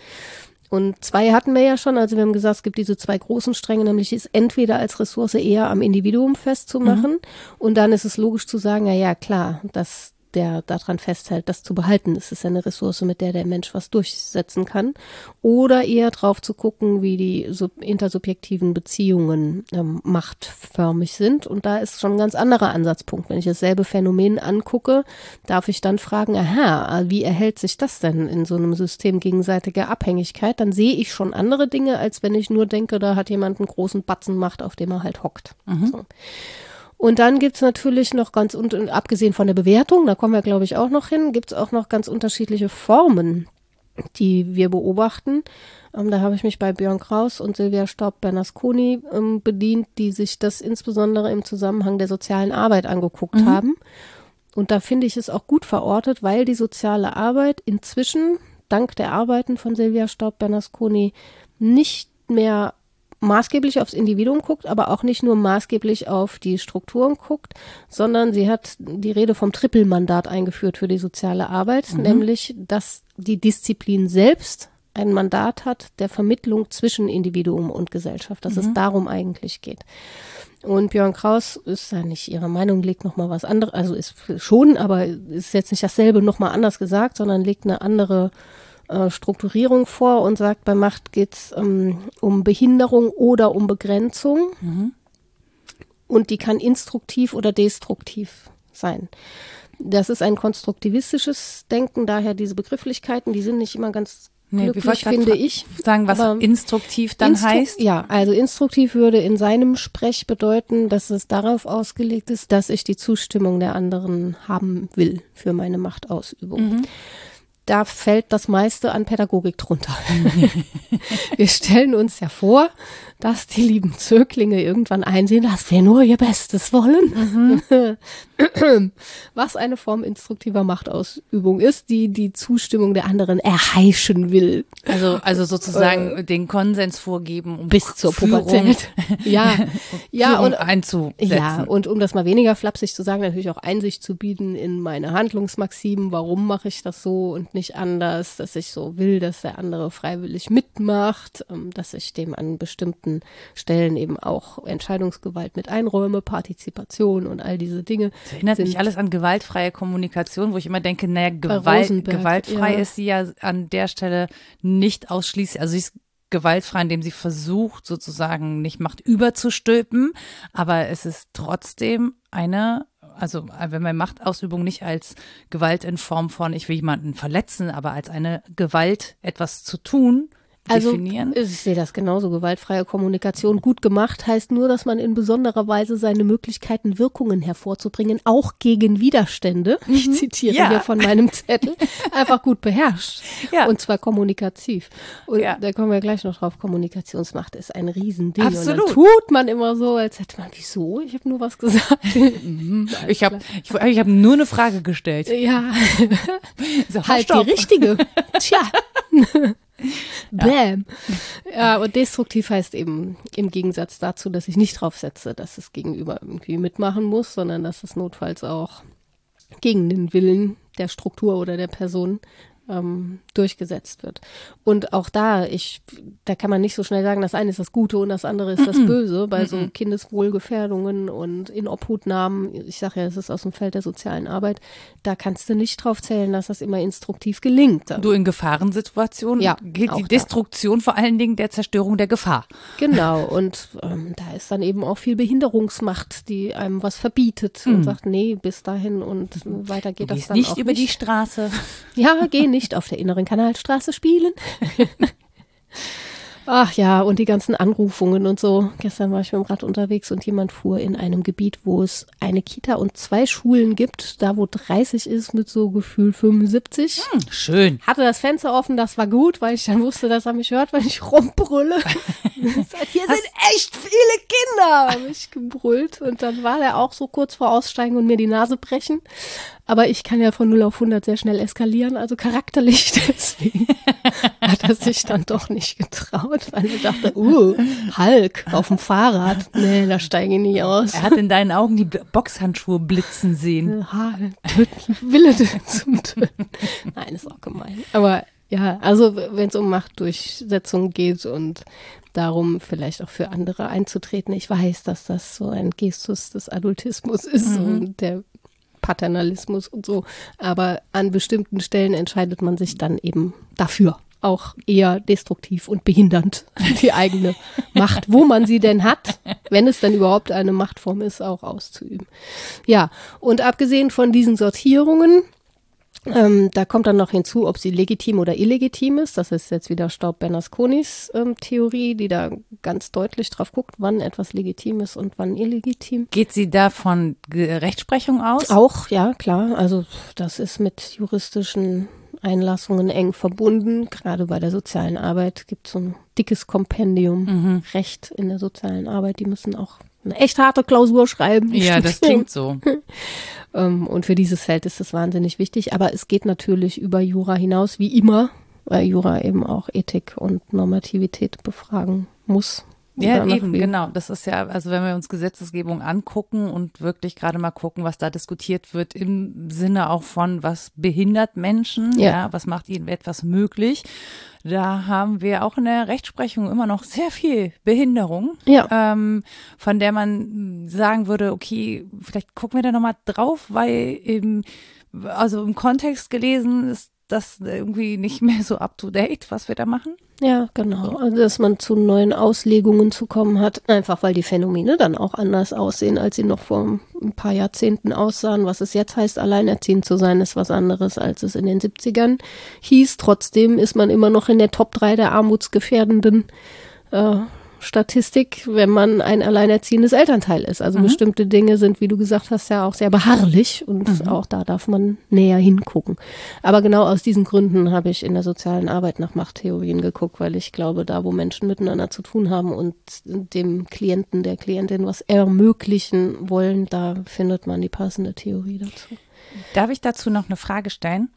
Und zwei hatten wir ja schon, also wir haben gesagt, es gibt diese zwei großen Stränge, nämlich ist entweder als Ressource eher am Individuum festzumachen mhm. und dann ist es logisch zu sagen, ja, ja, klar, das der daran festhält, das zu behalten. Das ist eine Ressource, mit der der Mensch was durchsetzen kann. Oder eher drauf zu gucken, wie die intersubjektiven Beziehungen ähm, machtförmig sind. Und da ist schon ein ganz anderer Ansatzpunkt. Wenn ich dasselbe Phänomen angucke, darf ich dann fragen, aha, wie erhält sich das denn in so einem System gegenseitiger Abhängigkeit? Dann sehe ich schon andere Dinge, als wenn ich nur denke, da hat jemand einen großen Batzen Macht, auf dem er halt hockt. Mhm. So. Und dann gibt's natürlich noch ganz, abgesehen von der Bewertung, da kommen wir, glaube ich, auch noch hin, gibt's auch noch ganz unterschiedliche Formen, die wir beobachten. Ähm, da habe ich mich bei Björn Kraus und Silvia Staub-Bernasconi ähm, bedient, die sich das insbesondere im Zusammenhang der sozialen Arbeit angeguckt mhm. haben. Und da finde ich es auch gut verortet, weil die soziale Arbeit inzwischen, dank der Arbeiten von Silvia Staub-Bernasconi, nicht mehr maßgeblich aufs Individuum guckt, aber auch nicht nur maßgeblich auf die Strukturen guckt, sondern sie hat die Rede vom Trippelmandat eingeführt für die soziale Arbeit, mhm. nämlich, dass die Disziplin selbst ein Mandat hat der Vermittlung zwischen Individuum und Gesellschaft, dass mhm. es darum eigentlich geht. Und Björn Kraus ist ja nicht ihrer Meinung, legt nochmal was anderes, also ist schon, aber ist jetzt nicht dasselbe nochmal anders gesagt, sondern legt eine andere äh, Strukturierung vor und sagt, bei Macht geht es ähm, um Behinderung oder um Begrenzung. Mhm. Und die kann instruktiv oder destruktiv sein. Das ist ein konstruktivistisches Denken, daher diese Begrifflichkeiten, die sind nicht immer ganz Nee, glücklich, finde ich. Sagen, was Aber instruktiv dann instru heißt? Ja, also instruktiv würde in seinem Sprech bedeuten, dass es darauf ausgelegt ist, dass ich die Zustimmung der anderen haben will für meine Machtausübung. Mhm da fällt das meiste an Pädagogik drunter. wir stellen uns ja vor, dass die lieben Zöglinge irgendwann einsehen, dass wir nur ihr Bestes wollen. Mhm. Was eine Form instruktiver Machtausübung ist, die die Zustimmung der anderen erheischen will. Also, also sozusagen äh, den Konsens vorgeben, um bis zur Pubertät. ja, ja und einzusetzen. Ja, und um das mal weniger flapsig zu sagen, natürlich auch Einsicht zu bieten in meine Handlungsmaximen. Warum mache ich das so und nicht anders? Dass ich so will, dass der andere freiwillig mitmacht, ähm, dass ich dem an bestimmten Stellen eben auch Entscheidungsgewalt mit einräume, Partizipation und all diese Dinge. Das erinnert mich alles an gewaltfreie Kommunikation, wo ich immer denke, naja, Gewalt, gewaltfrei ja. ist sie ja an der Stelle nicht ausschließlich, also sie ist gewaltfrei, indem sie versucht, sozusagen nicht Macht überzustülpen, aber es ist trotzdem eine also wenn man Machtausübung nicht als Gewalt in Form von, ich will jemanden verletzen, aber als eine Gewalt etwas zu tun, also, definieren? Ich sehe das genauso. Gewaltfreie Kommunikation gut gemacht heißt nur, dass man in besonderer Weise seine Möglichkeiten, Wirkungen hervorzubringen, auch gegen Widerstände, mhm. ich zitiere ja. hier von meinem Zettel, einfach gut beherrscht. Ja. Und zwar kommunikativ. Und ja. da kommen wir gleich noch drauf. Kommunikationsmacht ist ein Riesending. Absolut. Und dann tut man immer so, als hätte man, wieso? Ich habe nur was gesagt. Mhm. ich habe ich, ich hab nur eine Frage gestellt. Ja. so, halt die richtige. Tja. Bam. Ja, und destruktiv heißt eben im Gegensatz dazu, dass ich nicht drauf setze, dass es gegenüber irgendwie mitmachen muss, sondern dass es notfalls auch gegen den Willen der Struktur oder der Person ähm, durchgesetzt wird. Und auch da, ich, da kann man nicht so schnell sagen, das eine ist das Gute und das andere ist das Böse, bei so Kindeswohlgefährdungen und Inobhutnahmen, ich sage ja, es ist aus dem Feld der sozialen Arbeit, da kannst du nicht drauf zählen, dass das immer instruktiv gelingt. Du in Gefahrensituationen ja, gilt die Destruktion da. vor allen Dingen der Zerstörung der Gefahr. Genau, und ähm, da ist dann eben auch viel Behinderungsmacht, die einem was verbietet mhm. und sagt, nee, bis dahin und weiter geht du das dann nicht über nicht. die Straße. Ja, geh nicht auf der inneren Kanalstraße spielen. Ach ja, und die ganzen Anrufungen und so. Gestern war ich mit dem Rad unterwegs und jemand fuhr in einem Gebiet, wo es eine Kita und zwei Schulen gibt, da wo 30 ist mit so Gefühl 75. Hm, schön. Hatte das Fenster offen, das war gut, weil ich dann wusste, dass er mich hört, wenn ich rumbrülle. Hier sind echt viele Kinder, habe ich gebrüllt. Und dann war der auch so kurz vor Aussteigen und mir die Nase brechen. Aber ich kann ja von 0 auf 100 sehr schnell eskalieren, also charakterlich deswegen er sich dann doch nicht getraut, weil er dachte, uh, Hulk auf dem Fahrrad. Nee, da steige ich nicht aus. Er hat in deinen Augen die Boxhandschuhe blitzen sehen. Ha, töten, Wille zum Töten. Nein, ist auch gemein. Aber ja, also wenn es um Machtdurchsetzung geht und darum, vielleicht auch für andere einzutreten. Ich weiß, dass das so ein Gestus des Adultismus ist mhm. und der Paternalismus und so. Aber an bestimmten Stellen entscheidet man sich dann eben dafür. Auch eher destruktiv und behindernd die eigene Macht, wo man sie denn hat, wenn es dann überhaupt eine Machtform ist, auch auszuüben. Ja, und abgesehen von diesen Sortierungen, ähm, da kommt dann noch hinzu, ob sie legitim oder illegitim ist. Das ist jetzt wieder Staub-Bernasconis ähm, Theorie, die da ganz deutlich drauf guckt, wann etwas legitim ist und wann illegitim. Geht sie da von Rechtsprechung aus? Auch, ja, klar. Also das ist mit juristischen Einlassungen eng verbunden. Gerade bei der sozialen Arbeit gibt es so ein dickes Kompendium mhm. Recht in der sozialen Arbeit. Die müssen auch eine echt harte Klausur schreiben. Ja, das klingt so. Ähm, und für dieses Feld ist das wahnsinnig wichtig. Aber es geht natürlich über Jura hinaus, wie immer, weil Jura eben auch Ethik und Normativität befragen muss. Ja, eben, genau. Das ist ja, also wenn wir uns Gesetzesgebung angucken und wirklich gerade mal gucken, was da diskutiert wird im Sinne auch von, was behindert Menschen, ja, ja was macht ihnen etwas möglich. Da haben wir auch in der Rechtsprechung immer noch sehr viel Behinderung, ja. ähm, von der man sagen würde, okay, vielleicht gucken wir da nochmal drauf, weil eben, also im Kontext gelesen ist das irgendwie nicht mehr so up to date, was wir da machen. Ja, genau. Also, dass man zu neuen Auslegungen zu kommen hat, einfach weil die Phänomene dann auch anders aussehen, als sie noch vor ein paar Jahrzehnten aussahen. Was es jetzt heißt, alleinerziehend zu sein, ist was anderes, als es in den 70ern hieß. Trotzdem ist man immer noch in der Top 3 der armutsgefährdenden äh, Statistik, wenn man ein alleinerziehendes Elternteil ist. Also mhm. bestimmte Dinge sind, wie du gesagt hast, ja auch sehr beharrlich und mhm. auch da darf man näher hingucken. Aber genau aus diesen Gründen habe ich in der sozialen Arbeit nach Machttheorien geguckt, weil ich glaube, da wo Menschen miteinander zu tun haben und dem Klienten, der Klientin was ermöglichen wollen, da findet man die passende Theorie dazu. Darf ich dazu noch eine Frage stellen?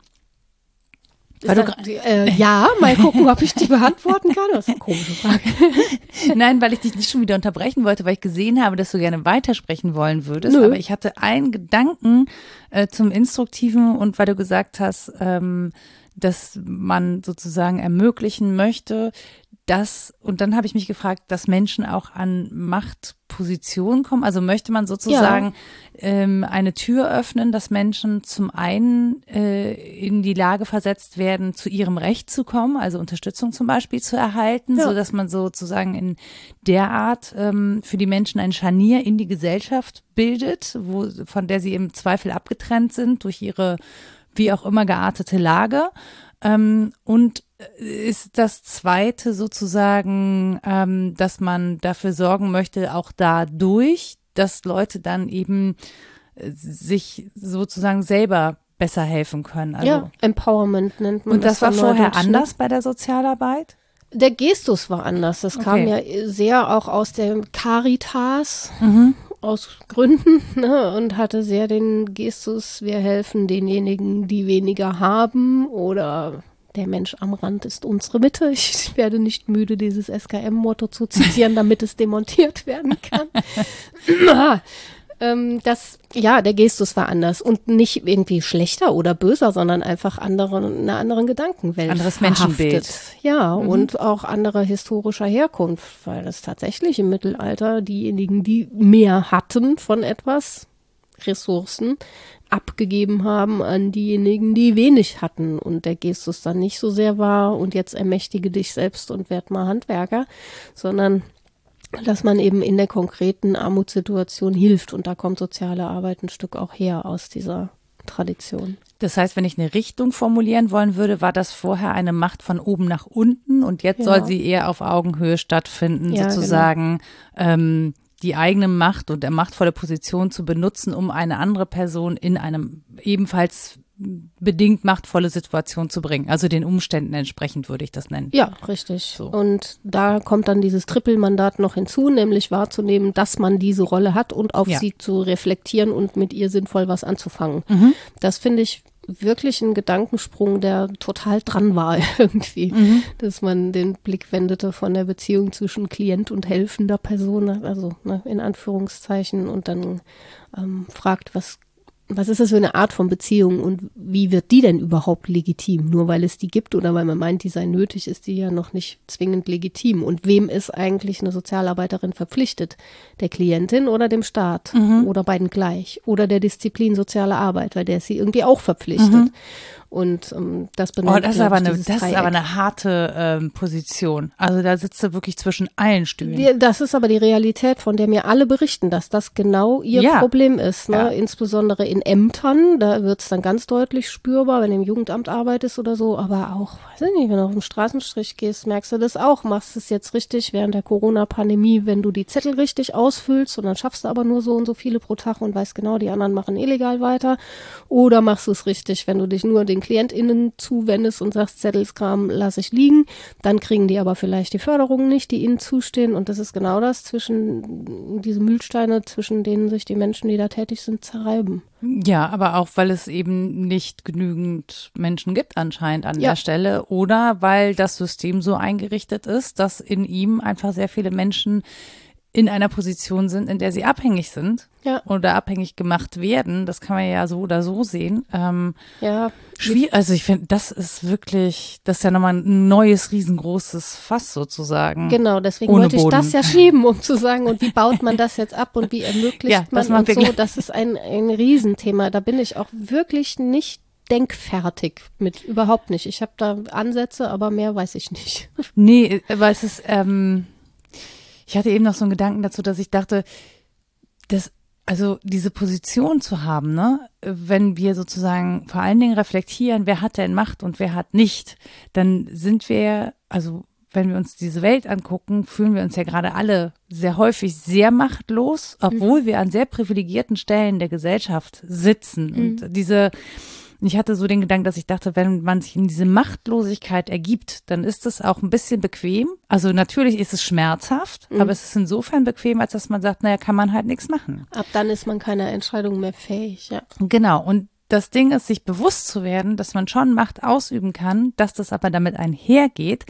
Weil du, äh, ja, mal gucken, ob ich die beantworten kann. Das ist eine komische Frage. Nein, weil ich dich nicht schon wieder unterbrechen wollte, weil ich gesehen habe, dass du gerne weitersprechen wollen würdest. Nö. Aber ich hatte einen Gedanken äh, zum Instruktiven und weil du gesagt hast, ähm, dass man sozusagen ermöglichen möchte, dass, und dann habe ich mich gefragt, dass Menschen auch an Machtpositionen kommen. Also möchte man sozusagen ja. ähm, eine Tür öffnen, dass Menschen zum einen äh, in die Lage versetzt werden, zu ihrem Recht zu kommen, also Unterstützung zum Beispiel zu erhalten, ja. so dass man sozusagen in der Art ähm, für die Menschen ein Scharnier in die Gesellschaft bildet, wo, von der sie im Zweifel abgetrennt sind durch ihre wie auch immer geartete Lage. Ähm, und ist das zweite sozusagen, ähm, dass man dafür sorgen möchte, auch dadurch, dass Leute dann eben äh, sich sozusagen selber besser helfen können. Also, ja, Empowerment nennt man Und das, das war vorher anders bei der Sozialarbeit? Der Gestus war anders. Das okay. kam ja sehr auch aus der Caritas. Mhm aus Gründen ne, und hatte sehr den Gestus, wir helfen denjenigen, die weniger haben oder der Mensch am Rand ist unsere Mitte. Ich werde nicht müde, dieses SKM-Motto zu zitieren, damit es demontiert werden kann. ähm, dass, ja, der Gestus war anders und nicht irgendwie schlechter oder böser, sondern einfach andere, eine andere Gedankenwelt. Anderes Menschenbild. Ja, mhm. und auch andere historischer Herkunft, weil das tatsächlich im Mittelalter diejenigen, die mehr hatten von etwas, Ressourcen, abgegeben haben an diejenigen, die wenig hatten und der Gestus dann nicht so sehr war und jetzt ermächtige dich selbst und werd mal Handwerker, sondern dass man eben in der konkreten Armutssituation hilft. Und da kommt soziale Arbeit ein Stück auch her aus dieser Tradition. Das heißt, wenn ich eine Richtung formulieren wollen würde, war das vorher eine Macht von oben nach unten und jetzt ja. soll sie eher auf Augenhöhe stattfinden, ja, sozusagen genau. ähm, die eigene Macht und der machtvolle Position zu benutzen, um eine andere Person in einem ebenfalls bedingt machtvolle Situation zu bringen. Also den Umständen entsprechend würde ich das nennen. Ja, richtig. So. Und da kommt dann dieses Trippelmandat noch hinzu, nämlich wahrzunehmen, dass man diese Rolle hat und auf ja. sie zu reflektieren und mit ihr sinnvoll was anzufangen. Mhm. Das finde ich wirklich ein Gedankensprung, der total dran war irgendwie, mhm. dass man den Blick wendete von der Beziehung zwischen Klient und helfender Person, also ne, in Anführungszeichen, und dann ähm, fragt, was was ist das für eine Art von Beziehung und wie wird die denn überhaupt legitim? Nur weil es die gibt oder weil man meint, die sei nötig, ist die ja noch nicht zwingend legitim. Und wem ist eigentlich eine Sozialarbeiterin verpflichtet? Der Klientin oder dem Staat? Mhm. Oder beiden gleich? Oder der Disziplin soziale Arbeit, weil der ist sie irgendwie auch verpflichtet. Mhm. Und ähm, das benennt, oh, das, ist aber, eine, das ist aber eine harte ähm, Position. Also da sitzt du wirklich zwischen allen Stühlen. Die, das ist aber die Realität, von der mir alle berichten, dass das genau ihr ja. Problem ist. Ne? Ja. Insbesondere in Ämtern, da wird es dann ganz deutlich spürbar, wenn du im Jugendamt arbeitest oder so. Aber auch, weiß ich nicht, wenn du auf den Straßenstrich gehst, merkst du das auch. Machst es jetzt richtig während der Corona-Pandemie, wenn du die Zettel richtig ausfüllst und dann schaffst du aber nur so und so viele pro Tag und weißt genau, die anderen machen illegal weiter. Oder machst du es richtig, wenn du dich nur den KlientInnen zuwendest und sagst, Zettelskram lasse ich liegen, dann kriegen die aber vielleicht die Förderungen nicht, die ihnen zustehen. Und das ist genau das zwischen diese Mühlsteine, zwischen denen sich die Menschen, die da tätig sind, zerreiben. Ja, aber auch, weil es eben nicht genügend Menschen gibt anscheinend an ja. der Stelle oder weil das System so eingerichtet ist, dass in ihm einfach sehr viele Menschen in einer Position sind, in der sie abhängig sind ja. oder abhängig gemacht werden. Das kann man ja so oder so sehen. Ähm, ja. Schwierig, also ich finde, das ist wirklich, das ist ja nochmal ein neues, riesengroßes Fass sozusagen. Genau, deswegen wollte ich Boden. das ja schieben, um zu sagen, und wie baut man das jetzt ab und wie ermöglicht ja, man und so. Das ist ein, ein Riesenthema. Da bin ich auch wirklich nicht denkfertig mit, überhaupt nicht. Ich habe da Ansätze, aber mehr weiß ich nicht. Nee, weil es ist, ähm, ich hatte eben noch so einen Gedanken dazu, dass ich dachte, dass also diese Position zu haben, ne, wenn wir sozusagen vor allen Dingen reflektieren, wer hat denn Macht und wer hat nicht, dann sind wir, also wenn wir uns diese Welt angucken, fühlen wir uns ja gerade alle sehr häufig sehr machtlos, obwohl mhm. wir an sehr privilegierten Stellen der Gesellschaft sitzen. Mhm. Und diese, ich hatte so den Gedanken, dass ich dachte, wenn man sich in diese Machtlosigkeit ergibt, dann ist es auch ein bisschen bequem. Also natürlich ist es schmerzhaft, mhm. aber es ist insofern bequem, als dass man sagt, naja, kann man halt nichts machen. Ab dann ist man keiner Entscheidung mehr fähig, ja. Genau. Und das Ding ist, sich bewusst zu werden, dass man schon Macht ausüben kann, dass das aber damit einhergeht,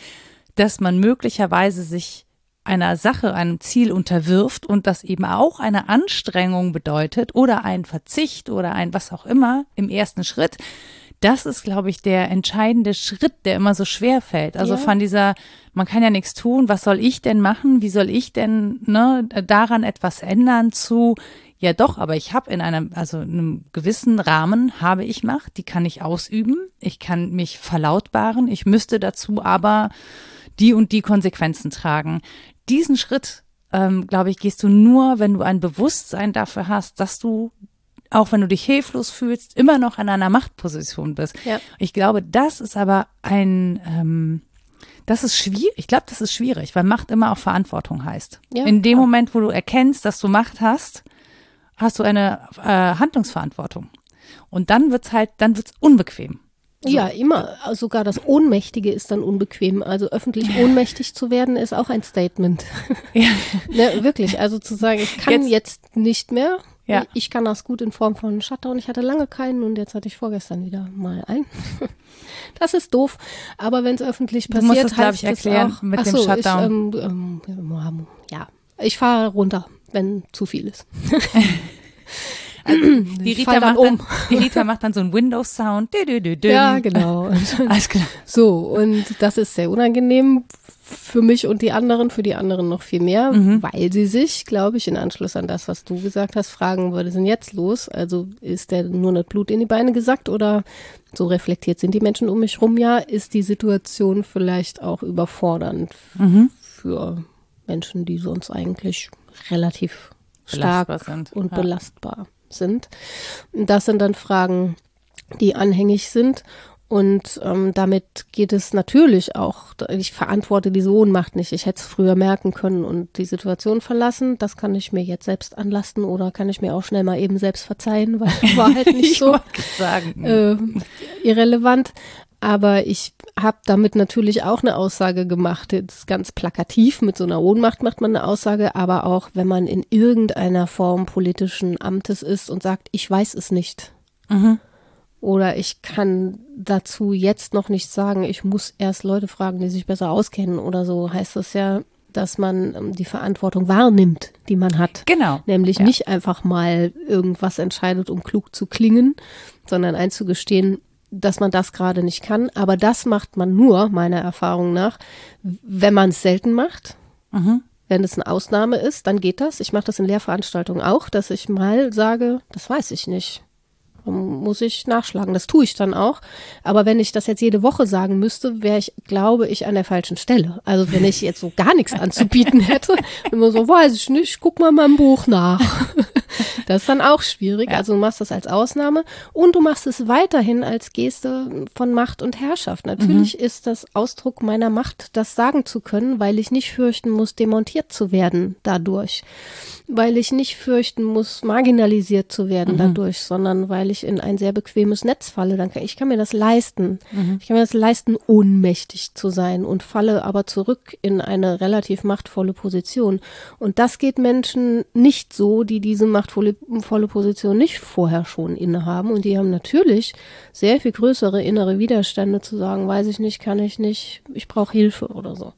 dass man möglicherweise sich einer Sache, einem Ziel unterwirft und das eben auch eine Anstrengung bedeutet oder ein Verzicht oder ein was auch immer im ersten Schritt, das ist, glaube ich, der entscheidende Schritt, der immer so schwer fällt. Also ja. von dieser, man kann ja nichts tun, was soll ich denn machen? Wie soll ich denn ne, daran etwas ändern zu, ja doch, aber ich habe in einem, also in einem gewissen Rahmen habe ich Macht, die kann ich ausüben, ich kann mich verlautbaren, ich müsste dazu aber die und die Konsequenzen tragen diesen Schritt, ähm, glaube ich, gehst du nur, wenn du ein Bewusstsein dafür hast, dass du auch wenn du dich hilflos fühlst, immer noch in einer Machtposition bist. Ja. Ich glaube, das ist aber ein, ähm, das ist schwierig. Ich glaube, das ist schwierig, weil Macht immer auch Verantwortung heißt. Ja. In dem Moment, wo du erkennst, dass du Macht hast, hast du eine äh, Handlungsverantwortung. Und dann wird's halt, dann wird's unbequem. Ja, immer. Sogar das Ohnmächtige ist dann unbequem. Also öffentlich ohnmächtig zu werden, ist auch ein Statement. Ja. ne, wirklich. Also zu sagen, ich kann jetzt, jetzt nicht mehr. Ja. Ich kann das gut in Form von Shutdown. Ich hatte lange keinen und jetzt hatte ich vorgestern wieder mal einen. Das ist doof. Aber wenn es öffentlich passiert, du musst das, heißt ich, erklären auch, mit dem so, Shutdown. Ich, ähm, ähm, ja, ich fahre runter, wenn zu viel ist. Also, die, Rita macht um. dann, die Rita macht dann so einen Windows-Sound. Ja, genau. Alles klar. So, und das ist sehr unangenehm für mich und die anderen, für die anderen noch viel mehr, mhm. weil sie sich, glaube ich, in Anschluss an das, was du gesagt hast, fragen, was ist denn jetzt los? Also ist der nur das Blut in die Beine gesackt oder so reflektiert sind die Menschen um mich rum ja, ist die Situation vielleicht auch überfordernd mhm. für Menschen, die sonst eigentlich relativ stark sind. und ja. belastbar sind. Das sind dann Fragen, die anhängig sind. Und ähm, damit geht es natürlich auch, ich verantworte diese Ohnmacht nicht. Ich hätte es früher merken können und die Situation verlassen. Das kann ich mir jetzt selbst anlasten oder kann ich mir auch schnell mal eben selbst verzeihen, weil war halt nicht so. Äh, irrelevant. Aber ich habe damit natürlich auch eine Aussage gemacht. Jetzt ganz plakativ, mit so einer Ohnmacht macht man eine Aussage, aber auch wenn man in irgendeiner Form politischen Amtes ist und sagt, ich weiß es nicht. Mhm. Oder ich kann dazu jetzt noch nichts sagen, ich muss erst Leute fragen, die sich besser auskennen oder so, heißt das ja, dass man ähm, die Verantwortung wahrnimmt, die man hat. Genau. Nämlich ja. nicht einfach mal irgendwas entscheidet, um klug zu klingen, sondern einzugestehen, dass man das gerade nicht kann. Aber das macht man nur, meiner Erfahrung nach, wenn man es selten macht. Mhm. Wenn es eine Ausnahme ist, dann geht das. Ich mache das in Lehrveranstaltungen auch, dass ich mal sage, das weiß ich nicht muss ich nachschlagen. Das tue ich dann auch. Aber wenn ich das jetzt jede Woche sagen müsste, wäre ich, glaube ich, an der falschen Stelle. Also wenn ich jetzt so gar nichts anzubieten hätte, immer so, weiß ich nicht, guck mal mein Buch nach. Das ist dann auch schwierig. Ja. Also du machst das als Ausnahme und du machst es weiterhin als Geste von Macht und Herrschaft. Natürlich mhm. ist das Ausdruck meiner Macht, das sagen zu können, weil ich nicht fürchten muss, demontiert zu werden dadurch. Weil ich nicht fürchten muss, marginalisiert zu werden mhm. dadurch, sondern weil ich in ein sehr bequemes Netz falle. Dann kann, ich kann mir das leisten. Mhm. Ich kann mir das leisten, ohnmächtig zu sein und falle aber zurück in eine relativ machtvolle Position. Und das geht Menschen nicht so, die diese machtvolle Position nicht vorher schon innehaben. Und die haben natürlich sehr viel größere innere Widerstände zu sagen, weiß ich nicht, kann ich nicht, ich brauche Hilfe oder so.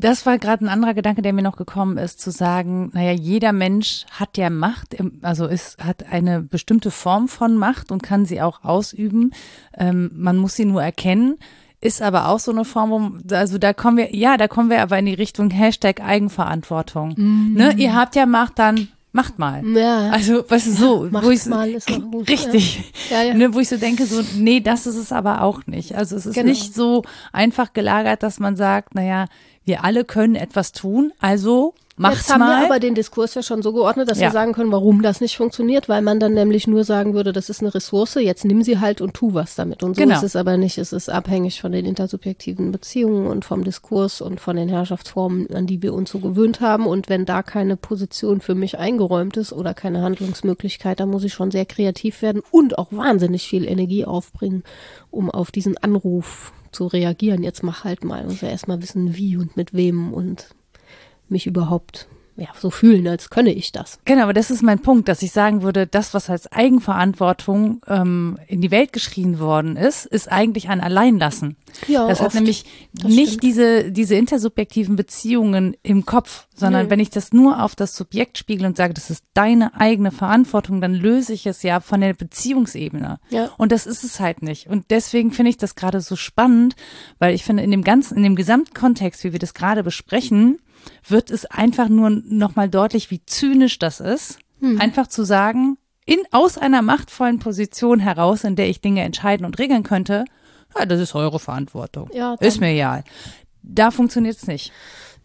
Das war gerade ein anderer Gedanke, der mir noch gekommen ist, zu sagen, naja, jeder Mensch hat ja Macht, also ist, hat eine bestimmte Form von Macht und kann sie auch ausüben. Ähm, man muss sie nur erkennen ist aber auch so eine Form, wo, also da kommen wir, ja, da kommen wir aber in die Richtung Hashtag Eigenverantwortung. Mhm. Ne, ihr habt ja Macht, dann macht mal. Ja. Also, weißt du, so, macht wo ich mal ist gut. Richtig. Ja. Ja, ne, wo ich so denke, so, nee, das ist es aber auch nicht. Also es ist genau. nicht so einfach gelagert, dass man sagt, naja, wir alle können etwas tun, also macht's Jetzt haben mal. wir aber den Diskurs ja schon so geordnet, dass ja. wir sagen können, warum das nicht funktioniert, weil man dann nämlich nur sagen würde, das ist eine Ressource, jetzt nimm sie halt und tu was damit. Und so genau. ist es aber nicht. Es ist abhängig von den intersubjektiven Beziehungen und vom Diskurs und von den Herrschaftsformen, an die wir uns so gewöhnt haben. Und wenn da keine Position für mich eingeräumt ist oder keine Handlungsmöglichkeit, dann muss ich schon sehr kreativ werden und auch wahnsinnig viel Energie aufbringen, um auf diesen Anruf zu reagieren. Jetzt mach halt mal. Muss ja erstmal wissen, wie und mit wem und mich überhaupt ja, so fühlen, als könne ich das. Genau, aber das ist mein Punkt, dass ich sagen würde, das, was als Eigenverantwortung ähm, in die Welt geschrien worden ist, ist eigentlich ein Alleinlassen. Ja, das oft. hat nämlich das nicht diese, diese intersubjektiven Beziehungen im Kopf, sondern nee. wenn ich das nur auf das Subjekt spiegel und sage, das ist deine eigene Verantwortung, dann löse ich es ja von der Beziehungsebene. Ja. Und das ist es halt nicht. Und deswegen finde ich das gerade so spannend, weil ich finde, in dem ganzen, in dem Gesamtkontext, wie wir das gerade besprechen, wird es einfach nur nochmal deutlich, wie zynisch das ist, hm. einfach zu sagen, in, aus einer machtvollen Position heraus, in der ich Dinge entscheiden und regeln könnte, ja, das ist eure Verantwortung. Ja, ist mir egal. Da funktioniert es nicht.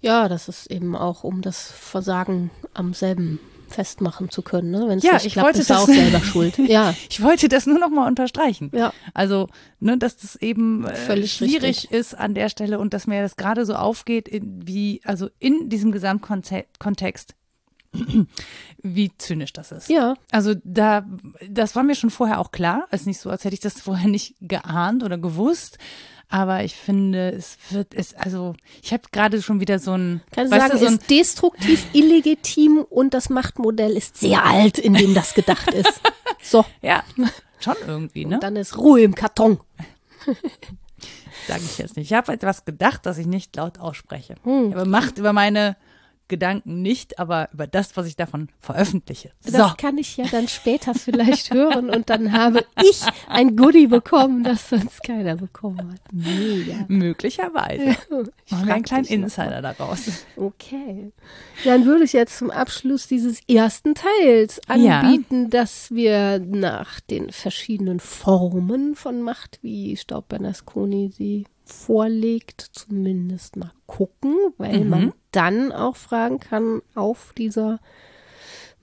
Ja, das ist eben auch um das Versagen am selben festmachen zu können. Ne? Wenn es ja, nicht ich klappt, wollte ist das, auch selber schuld. Ja. ich wollte das nur noch mal unterstreichen. Ja. Also, ne, dass das eben äh, schwierig richtig. ist an der Stelle und dass mir das gerade so aufgeht, in, wie, also in diesem Gesamtkontext, wie zynisch das ist. Ja. Also da, das war mir schon vorher auch klar. Es ist nicht so, als hätte ich das vorher nicht geahnt oder gewusst. Aber ich finde, es wird, es, also, ich habe gerade schon wieder so ein. Kannst du sagen, du, so ist destruktiv, illegitim und das Machtmodell ist sehr alt, in dem das gedacht ist. So. Ja, schon irgendwie, ne? Und dann ist Ruhe im Karton. Sage ich jetzt nicht. Ich habe etwas gedacht, das ich nicht laut ausspreche. Hm. Ich habe Macht über meine Gedanken nicht, aber über das, was ich davon veröffentliche. So. Das kann ich ja dann später vielleicht hören und dann habe ich ein Goodie bekommen, das sonst keiner bekommen hat. Mega. Möglicherweise. Machen wir einen kleinen Insider daraus. Okay. Dann würde ich jetzt zum Abschluss dieses ersten Teils anbieten, ja. dass wir nach den verschiedenen Formen von Macht, wie Staub Bernasconi sie vorlegt, zumindest mal gucken, weil mhm. man dann auch fragen kann auf dieser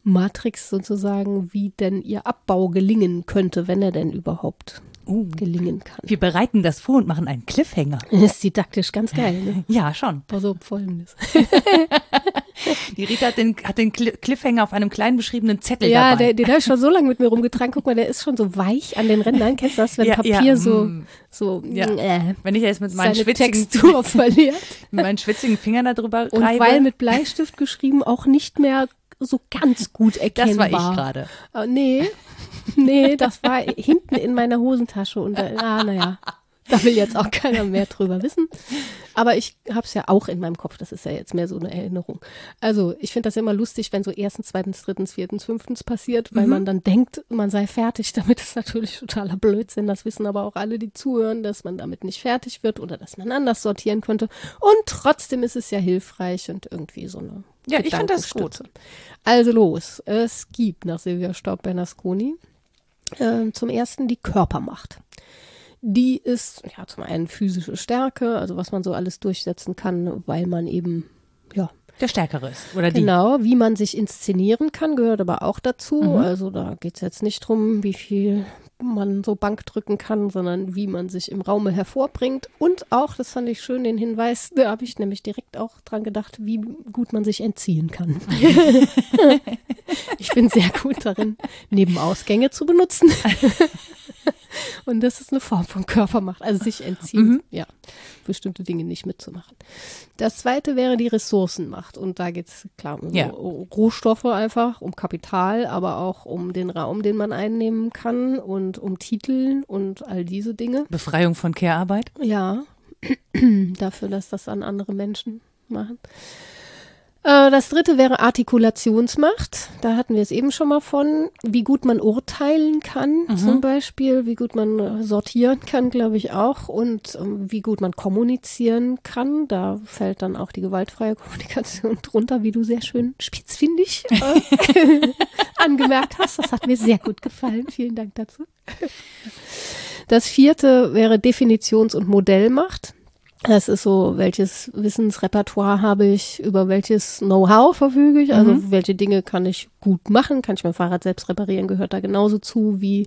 Matrix sozusagen, wie denn ihr Abbau gelingen könnte, wenn er denn überhaupt uh, gelingen kann. Wir bereiten das vor und machen einen Cliffhanger. Das ist didaktisch ganz geil, ne? Ja, schon. Also folgendes. Die Rita hat den, hat den Cliffhanger auf einem kleinen beschriebenen Zettel ja, dabei. Ja, den habe ich schon so lange mit mir rumgetragen. Guck mal, der ist schon so weich an den Rändern. Kennst du das, wenn ja, Papier ja, so, mm. so ja. äh, wenn ich jetzt mit meinen schwitzigen Textur verliert. mit meinen schwitzigen Fingern da drüber Und reibe. weil mit Bleistift geschrieben auch nicht mehr so ganz gut erkennbar. Das war ich gerade. Uh, nee, nee, das war hinten in meiner Hosentasche und ah, naja. Da will jetzt auch keiner mehr drüber wissen. Aber ich habe es ja auch in meinem Kopf. Das ist ja jetzt mehr so eine Erinnerung. Also ich finde das immer lustig, wenn so erstens, zweitens, drittens, viertens, fünftens passiert, weil mhm. man dann denkt, man sei fertig. Damit ist natürlich totaler Blödsinn. Das wissen aber auch alle, die zuhören, dass man damit nicht fertig wird oder dass man anders sortieren könnte. Und trotzdem ist es ja hilfreich und irgendwie so eine Ja, ich finde das gut. Also los. Es gibt nach Silvia Staub-Bernasconi äh, zum ersten die Körpermacht die ist ja zum einen physische Stärke, also was man so alles durchsetzen kann, weil man eben ja der Stärkere ist oder die. Genau, wie man sich inszenieren kann, gehört aber auch dazu. Mhm. Also da geht es jetzt nicht drum, wie viel man so Bank drücken kann, sondern wie man sich im Raume hervorbringt. Und auch, das fand ich schön, den Hinweis, da habe ich nämlich direkt auch dran gedacht, wie gut man sich entziehen kann. ich bin sehr gut darin, Nebenausgänge zu benutzen. Und das ist eine Form von Körpermacht, also sich entziehen, mhm. ja, bestimmte Dinge nicht mitzumachen. Das zweite wäre die Ressourcenmacht. Und da geht es klar um ja. Rohstoffe einfach, um Kapital, aber auch um den Raum, den man einnehmen kann und um Titel und all diese Dinge. Befreiung von Care-Arbeit? Ja, dafür, dass das an andere Menschen machen. Äh, das dritte wäre Artikulationsmacht. Da hatten wir es eben schon mal von, wie gut man urteilen kann, mhm. zum Beispiel, wie gut man äh, sortieren kann, glaube ich auch, und ähm, wie gut man kommunizieren kann. Da fällt dann auch die gewaltfreie Kommunikation drunter, wie du sehr schön spitzfindig äh, angemerkt hast. Das hat mir sehr gut gefallen. Vielen Dank dazu. Das vierte wäre Definitions- und Modellmacht. Das ist so, welches Wissensrepertoire habe ich, über welches Know-how verfüge ich, also mhm. welche Dinge kann ich gut machen, kann ich mein Fahrrad selbst reparieren, gehört da genauso zu, wie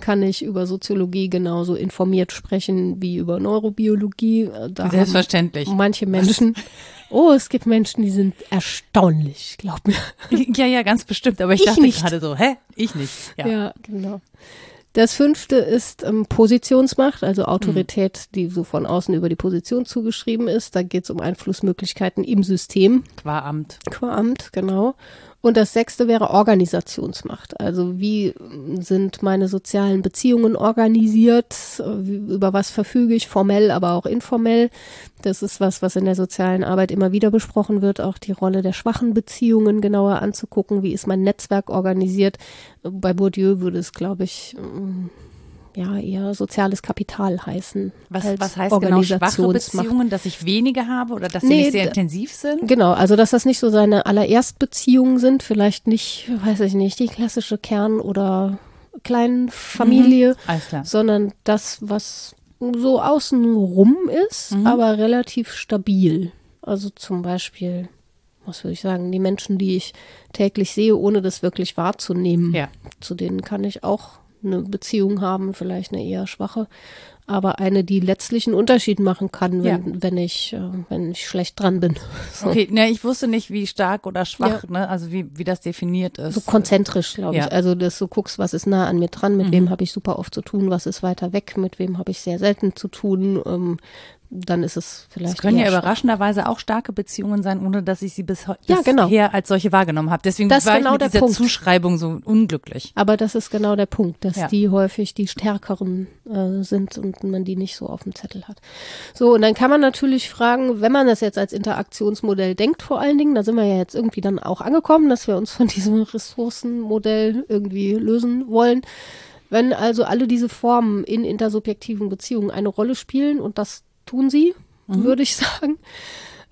kann ich über Soziologie genauso informiert sprechen wie über Neurobiologie. Da Selbstverständlich. Manche Menschen, oh, es gibt Menschen, die sind erstaunlich, glaub mir. Ja, ja, ganz bestimmt, aber ich, ich dachte gerade so, hä? Ich nicht. Ja, ja genau. Das fünfte ist ähm, Positionsmacht, also Autorität, mhm. die so von außen über die Position zugeschrieben ist. Da geht es um Einflussmöglichkeiten im System. Qua Amt. Qua Amt, genau. Und das sechste wäre Organisationsmacht. Also wie sind meine sozialen Beziehungen organisiert? Über was verfüge ich formell, aber auch informell? Das ist was, was in der sozialen Arbeit immer wieder besprochen wird. Auch die Rolle der schwachen Beziehungen genauer anzugucken. Wie ist mein Netzwerk organisiert? Bei Bourdieu würde es, glaube ich, ja, eher soziales Kapital heißen. Was, was heißt genau schwache Beziehungen, dass ich wenige habe oder dass sie nee, nicht sehr intensiv sind? Genau, also dass das nicht so seine Allererstbeziehungen sind, vielleicht nicht, weiß ich nicht, die klassische Kern- oder Kleinfamilie, mhm, sondern das, was so außenrum ist, mhm. aber relativ stabil. Also zum Beispiel, was würde ich sagen, die Menschen, die ich täglich sehe, ohne das wirklich wahrzunehmen, ja. zu denen kann ich auch eine Beziehung haben, vielleicht eine eher schwache, aber eine, die letztlich einen Unterschied machen kann, wenn, ja. wenn ich, äh, wenn ich schlecht dran bin. So. Okay, ne, ich wusste nicht, wie stark oder schwach, ja. ne, also wie, wie das definiert ist. So konzentrisch, glaube ja. ich. Also, dass du guckst, was ist nah an mir dran, mit mhm. wem habe ich super oft zu tun, was ist weiter weg, mit wem habe ich sehr selten zu tun, ähm, dann ist es vielleicht. Es können ja überraschenderweise auch starke Beziehungen sein, ohne dass ich sie bis ja, genau. bisher als solche wahrgenommen habe. Deswegen das war genau ich mit dieser Punkt. Zuschreibung so unglücklich. Aber das ist genau der Punkt, dass ja. die häufig die stärkeren äh, sind und man die nicht so auf dem Zettel hat. So, und dann kann man natürlich fragen, wenn man das jetzt als Interaktionsmodell denkt, vor allen Dingen, da sind wir ja jetzt irgendwie dann auch angekommen, dass wir uns von diesem Ressourcenmodell irgendwie lösen wollen. Wenn also alle diese Formen in intersubjektiven Beziehungen eine Rolle spielen, und das tun sie, mhm. würde ich sagen,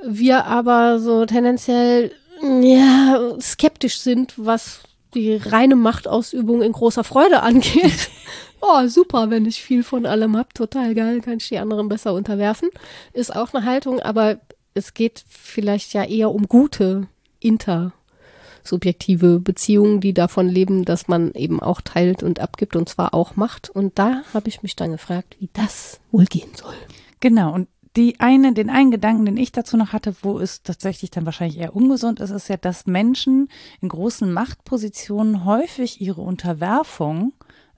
wir aber so tendenziell ja, skeptisch sind, was die reine Machtausübung in großer Freude angeht. oh, super, wenn ich viel von allem hab, total geil, kann ich die anderen besser unterwerfen. Ist auch eine Haltung, aber es geht vielleicht ja eher um gute intersubjektive Beziehungen, die davon leben, dass man eben auch teilt und abgibt und zwar auch macht. Und da habe ich mich dann gefragt, wie das wohl gehen soll. Genau, und die eine, den einen Gedanken, den ich dazu noch hatte, wo es tatsächlich dann wahrscheinlich eher ungesund ist, ist ja, dass Menschen in großen Machtpositionen häufig ihre Unterwerfung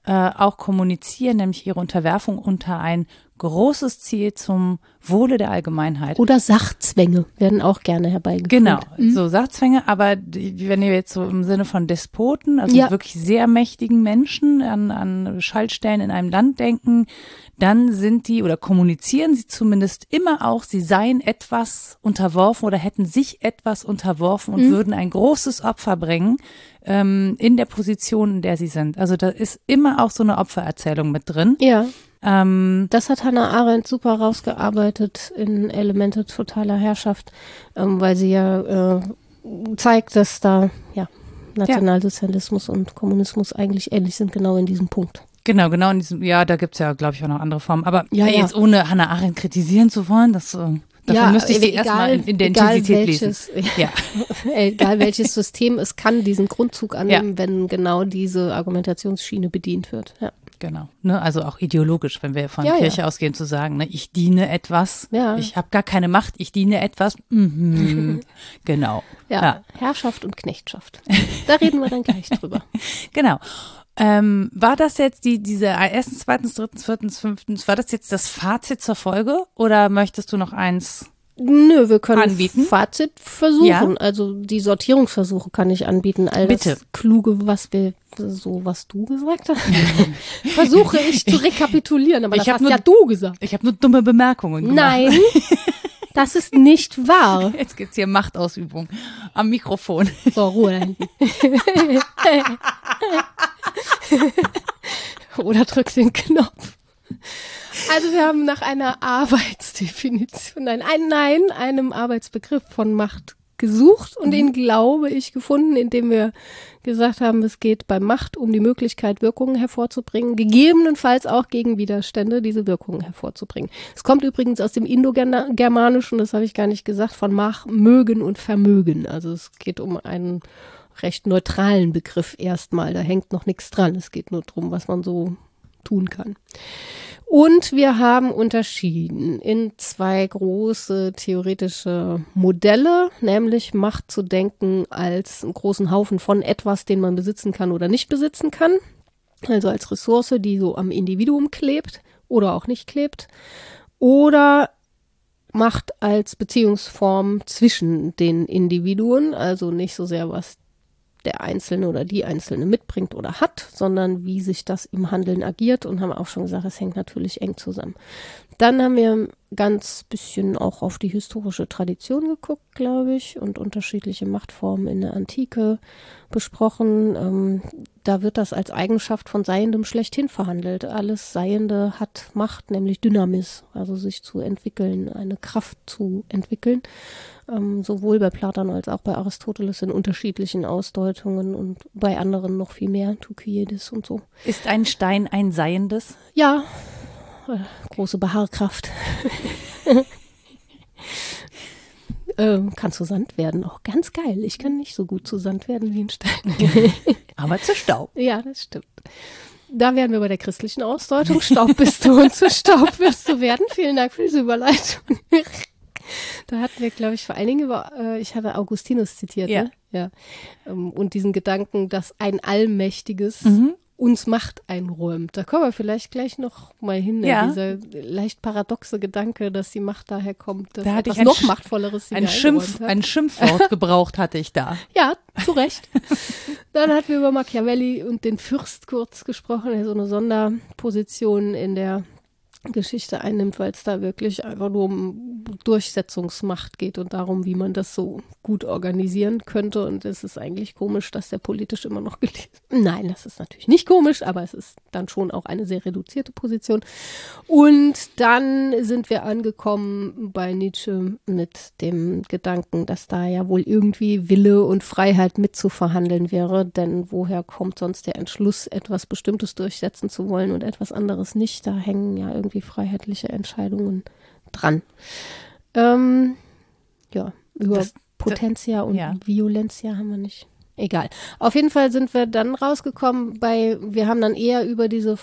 äh, auch kommunizieren, nämlich ihre Unterwerfung unter ein großes Ziel zum Wohle der Allgemeinheit. Oder Sachzwänge werden auch gerne herbeigeführt. Genau, mhm. so Sachzwänge, aber die, wenn ihr jetzt so im Sinne von Despoten, also ja. wirklich sehr mächtigen Menschen an, an Schaltstellen in einem Land denken, dann sind die oder kommunizieren sie zumindest immer auch, sie seien etwas unterworfen oder hätten sich etwas unterworfen und mhm. würden ein großes Opfer bringen ähm, in der Position, in der sie sind. Also da ist immer auch so eine Opfererzählung mit drin. Ja. Ähm, das hat Hannah Arendt super rausgearbeitet in Elemente totaler Herrschaft, ähm, weil sie ja äh, zeigt, dass da ja Nationalsozialismus ja. und Kommunismus eigentlich ähnlich sind, genau in diesem Punkt. Genau, genau in diesem, ja, da gibt es ja, glaube ich, auch noch andere Formen. Aber ja, ja. jetzt ohne Hannah Arendt kritisieren zu wollen, das äh, Dafür ja, müsste ich sie erstmal in, in der Intensität welches, lesen. Ja. egal welches System, es kann diesen Grundzug annehmen, ja. wenn genau diese Argumentationsschiene bedient wird. Ja. Genau. Ne, also auch ideologisch, wenn wir von ja, Kirche ja. ausgehen, zu sagen, ne, ich diene etwas, ja. ich habe gar keine Macht, ich diene etwas. Mhm. genau. Ja, Herrschaft und Knechtschaft. Da reden wir dann gleich drüber. genau. Ähm, war das jetzt die, diese erstens, zweitens, drittens, viertens, fünftens, war das jetzt das Fazit zur Folge oder möchtest du noch eins Nö, wir können anbieten? Fazit versuchen. Ja. Also die Sortierungsversuche kann ich anbieten. All Bitte. das Kluge, was wir so was du gesagt hast, versuche ich zu rekapitulieren, aber ich das hast nur, ja du gesagt. Ich habe nur dumme Bemerkungen gemacht. Nein, das ist nicht wahr. Jetzt gibt's hier Machtausübung am Mikrofon. So, Ruhe da hinten. Oder drückst den Knopf. Also wir haben nach einer Arbeitsdefinition, nein, ein, nein, einem Arbeitsbegriff von Macht gesucht und mhm. den glaube ich gefunden, indem wir gesagt haben, es geht bei Macht um die Möglichkeit, Wirkungen hervorzubringen, gegebenenfalls auch gegen Widerstände diese Wirkungen hervorzubringen. Es kommt übrigens aus dem Indogermanischen, das habe ich gar nicht gesagt, von Mach, Mögen und Vermögen. Also es geht um einen recht neutralen Begriff erstmal. Da hängt noch nichts dran. Es geht nur darum, was man so tun kann. Und wir haben unterschieden in zwei große theoretische Modelle, nämlich Macht zu denken als einen großen Haufen von etwas, den man besitzen kann oder nicht besitzen kann. Also als Ressource, die so am Individuum klebt oder auch nicht klebt. Oder Macht als Beziehungsform zwischen den Individuen, also nicht so sehr was der Einzelne oder die Einzelne mitbringt oder hat, sondern wie sich das im Handeln agiert und haben auch schon gesagt, es hängt natürlich eng zusammen. Dann haben wir ganz bisschen auch auf die historische Tradition geguckt, glaube ich, und unterschiedliche Machtformen in der Antike besprochen. Ähm, da wird das als Eigenschaft von Seiendem schlechthin verhandelt. Alles Seiende hat Macht, nämlich Dynamis, also sich zu entwickeln, eine Kraft zu entwickeln. Ähm, sowohl bei Platon als auch bei Aristoteles in unterschiedlichen Ausdeutungen und bei anderen noch viel mehr, Thukydides und so. Ist ein Stein ein Seiendes? Ja, große Behaarkraft. äh, kann zu Sand werden, auch ganz geil. Ich kann nicht so gut zu Sand werden wie ein Stein. Aber zu Staub. Ja, das stimmt. Da wären wir bei der christlichen Ausdeutung. Staub bist du und zu Staub wirst du werden. Vielen Dank für diese Überleitung. da hatten wir, glaube ich, vor allen Dingen über, äh, ich habe Augustinus zitiert, ja. Ne? ja. Ähm, und diesen Gedanken, dass ein allmächtiges mhm uns Macht einräumt. Da kommen wir vielleicht gleich noch mal hin, ne? ja. dieser leicht paradoxe Gedanke, dass die Macht daher kommt, dass da hatte etwas ich ein noch Sch machtvolleres ein Schimpf, hat. ein Schimpfwort gebraucht hatte ich da. Ja, zu Recht. Dann hatten wir über Machiavelli und den Fürst kurz gesprochen, so eine Sonderposition in der Geschichte einnimmt, weil es da wirklich einfach nur um Durchsetzungsmacht geht und darum, wie man das so gut organisieren könnte. Und es ist eigentlich komisch, dass der politisch immer noch gelesen. Nein, das ist natürlich nicht komisch, aber es ist dann schon auch eine sehr reduzierte Position. Und dann sind wir angekommen bei Nietzsche mit dem Gedanken, dass da ja wohl irgendwie Wille und Freiheit mitzuverhandeln wäre. Denn woher kommt sonst der Entschluss, etwas Bestimmtes durchsetzen zu wollen und etwas anderes nicht? Da hängen ja irgendwie irgendwie freiheitliche Entscheidungen dran. Ähm, ja, über das, Potentia und ja. Violentia haben wir nicht. Egal. Auf jeden Fall sind wir dann rausgekommen bei, wir haben dann eher über diese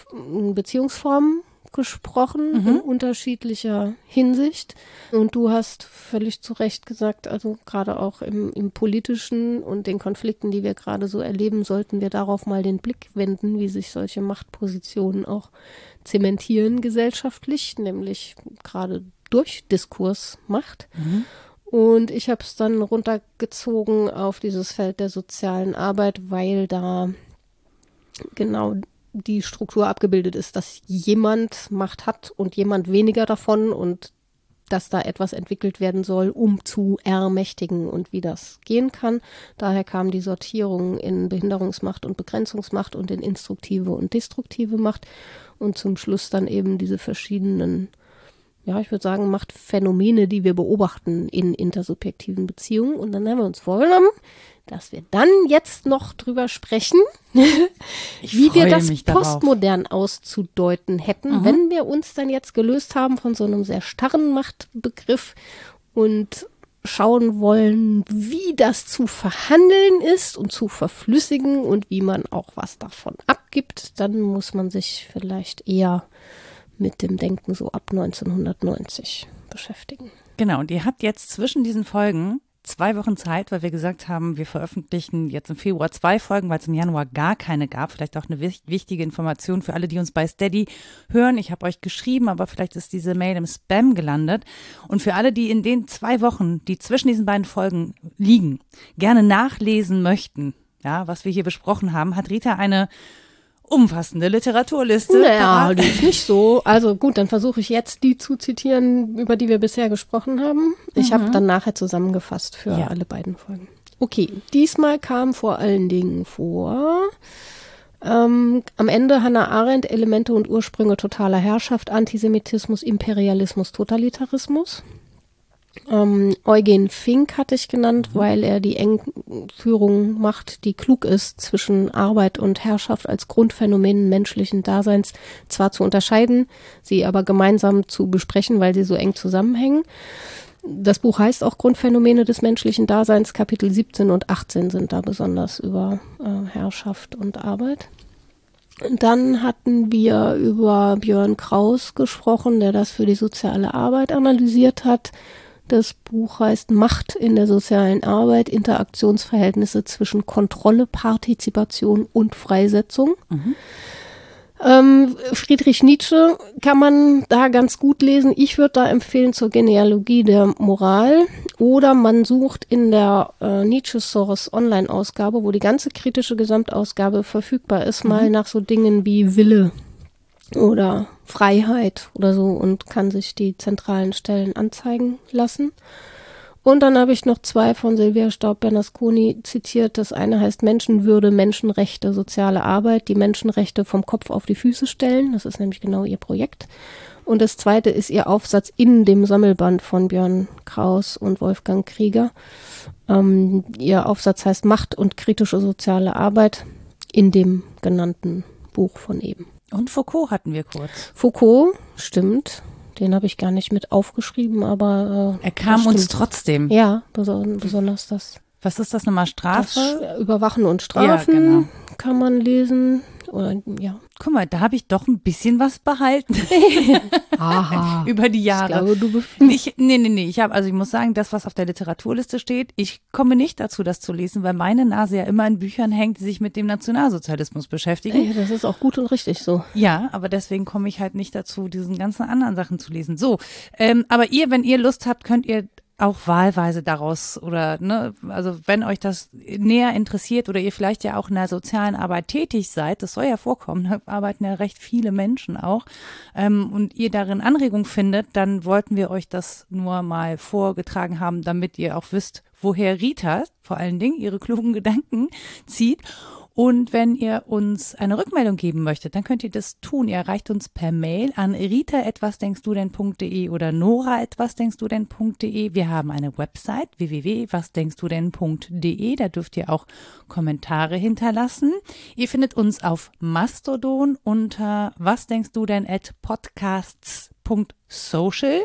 Beziehungsformen gesprochen mhm. in unterschiedlicher Hinsicht. Und du hast völlig zu Recht gesagt, also gerade auch im, im politischen und den Konflikten, die wir gerade so erleben, sollten wir darauf mal den Blick wenden, wie sich solche Machtpositionen auch zementieren gesellschaftlich, nämlich gerade durch Diskursmacht. Mhm. Und ich habe es dann runtergezogen auf dieses Feld der sozialen Arbeit, weil da genau die Struktur abgebildet ist, dass jemand Macht hat und jemand weniger davon und dass da etwas entwickelt werden soll, um zu ermächtigen und wie das gehen kann. Daher kam die Sortierung in Behinderungsmacht und Begrenzungsmacht und in instruktive und destruktive Macht und zum Schluss dann eben diese verschiedenen, ja, ich würde sagen, Machtphänomene, die wir beobachten in intersubjektiven Beziehungen. Und dann haben wir uns vorgenommen, dass wir dann jetzt noch drüber sprechen, wie wir das postmodern auszudeuten hätten, mhm. wenn wir uns dann jetzt gelöst haben von so einem sehr starren Machtbegriff und schauen wollen, wie das zu verhandeln ist und zu verflüssigen und wie man auch was davon abgibt, dann muss man sich vielleicht eher mit dem Denken so ab 1990 beschäftigen. Genau, und ihr habt jetzt zwischen diesen Folgen zwei Wochen Zeit, weil wir gesagt haben, wir veröffentlichen jetzt im Februar zwei Folgen, weil es im Januar gar keine gab. Vielleicht auch eine wichtige Information für alle, die uns bei Steady hören. Ich habe euch geschrieben, aber vielleicht ist diese Mail im Spam gelandet. Und für alle, die in den zwei Wochen, die zwischen diesen beiden Folgen liegen, gerne nachlesen möchten, ja, was wir hier besprochen haben, hat Rita eine umfassende Literaturliste. Naja, die ist nicht so. Also gut, dann versuche ich jetzt die zu zitieren, über die wir bisher gesprochen haben. Ich mhm. habe dann nachher zusammengefasst für ja. alle beiden Folgen. Okay, diesmal kam vor allen Dingen vor ähm, am Ende Hannah Arendt Elemente und Ursprünge totaler Herrschaft, Antisemitismus, Imperialismus, Totalitarismus. Ähm, Eugen Fink hatte ich genannt, mhm. weil er die Engführung macht, die klug ist, zwischen Arbeit und Herrschaft als Grundphänomen menschlichen Daseins zwar zu unterscheiden, sie aber gemeinsam zu besprechen, weil sie so eng zusammenhängen. Das Buch heißt auch Grundphänomene des menschlichen Daseins. Kapitel 17 und 18 sind da besonders über äh, Herrschaft und Arbeit. Dann hatten wir über Björn Kraus gesprochen, der das für die soziale Arbeit analysiert hat. Das Buch heißt Macht in der sozialen Arbeit, Interaktionsverhältnisse zwischen Kontrolle, Partizipation und Freisetzung. Mhm. Ähm, Friedrich Nietzsche kann man da ganz gut lesen. Ich würde da empfehlen zur Genealogie der Moral. Oder man sucht in der äh, Nietzsche Source Online-Ausgabe, wo die ganze kritische Gesamtausgabe verfügbar ist, mhm. mal nach so Dingen wie Wille oder Freiheit oder so und kann sich die zentralen Stellen anzeigen lassen. Und dann habe ich noch zwei von Silvia Staub-Bernasconi zitiert. Das eine heißt Menschenwürde, Menschenrechte, soziale Arbeit, die Menschenrechte vom Kopf auf die Füße stellen. Das ist nämlich genau ihr Projekt. Und das zweite ist ihr Aufsatz in dem Sammelband von Björn Kraus und Wolfgang Krieger. Ähm, ihr Aufsatz heißt Macht und kritische soziale Arbeit in dem genannten Buch von eben. Und Foucault hatten wir kurz. Foucault, stimmt. Den habe ich gar nicht mit aufgeschrieben, aber. Äh, er kam uns trotzdem. Ja, besonders das. Was ist das nochmal? Strafe? Das Überwachen und Strafen ja, genau. kann man lesen. Oder, ja. Guck mal, da habe ich doch ein bisschen was behalten. Aha. Über die Jahre. Ich glaube, du ich, nee, nee, nee. Ich habe, also ich muss sagen, das, was auf der Literaturliste steht, ich komme nicht dazu, das zu lesen, weil meine Nase ja immer in Büchern hängt, die sich mit dem Nationalsozialismus beschäftigen. Ja, das ist auch gut und richtig so. Ja, aber deswegen komme ich halt nicht dazu, diesen ganzen anderen Sachen zu lesen. So, ähm, aber ihr, wenn ihr Lust habt, könnt ihr auch wahlweise daraus oder ne, also wenn euch das näher interessiert oder ihr vielleicht ja auch in der sozialen Arbeit tätig seid, das soll ja vorkommen, da arbeiten ja recht viele Menschen auch ähm, und ihr darin Anregung findet, dann wollten wir euch das nur mal vorgetragen haben, damit ihr auch wisst, woher Rita vor allen Dingen ihre klugen Gedanken zieht und wenn ihr uns eine Rückmeldung geben möchtet, dann könnt ihr das tun. Ihr erreicht uns per Mail an rita.wasdenkstudenn.de oder nora.wasdenkstudenn.de. Wir haben eine Website www.wasdenkstudenn.de. Da dürft ihr auch Kommentare hinterlassen. Ihr findet uns auf Mastodon unter wasdenkstudenn@podcasts.social.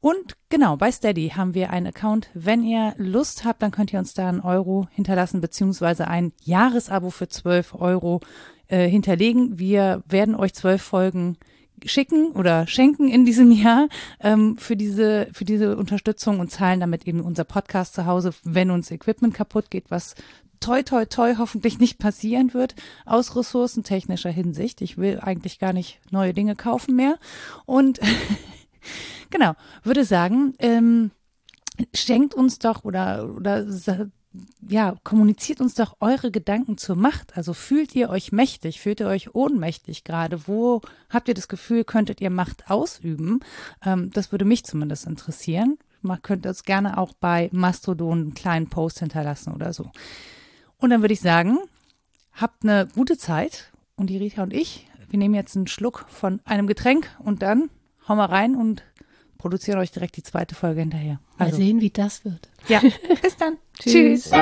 Und genau, bei Steady haben wir einen Account. Wenn ihr Lust habt, dann könnt ihr uns da einen Euro hinterlassen, beziehungsweise ein Jahresabo für 12 Euro äh, hinterlegen. Wir werden euch zwölf Folgen schicken oder schenken in diesem Jahr ähm, für diese für diese Unterstützung und zahlen damit eben unser Podcast zu Hause, wenn uns Equipment kaputt geht, was toi toi toi hoffentlich nicht passieren wird aus ressourcentechnischer Hinsicht. Ich will eigentlich gar nicht neue Dinge kaufen mehr und Genau, würde sagen, ähm, schenkt uns doch oder, oder ja, kommuniziert uns doch eure Gedanken zur Macht. Also fühlt ihr euch mächtig, fühlt ihr euch ohnmächtig gerade? Wo habt ihr das Gefühl, könntet ihr Macht ausüben? Ähm, das würde mich zumindest interessieren. Man könnte es gerne auch bei Mastodon einen kleinen Post hinterlassen oder so. Und dann würde ich sagen, habt eine gute Zeit und die Rita und ich, wir nehmen jetzt einen Schluck von einem Getränk und dann hauen wir rein und produzieren euch direkt die zweite Folge hinterher. Also. Mal sehen, wie das wird. Ja, bis dann. Tschüss. Tschüss.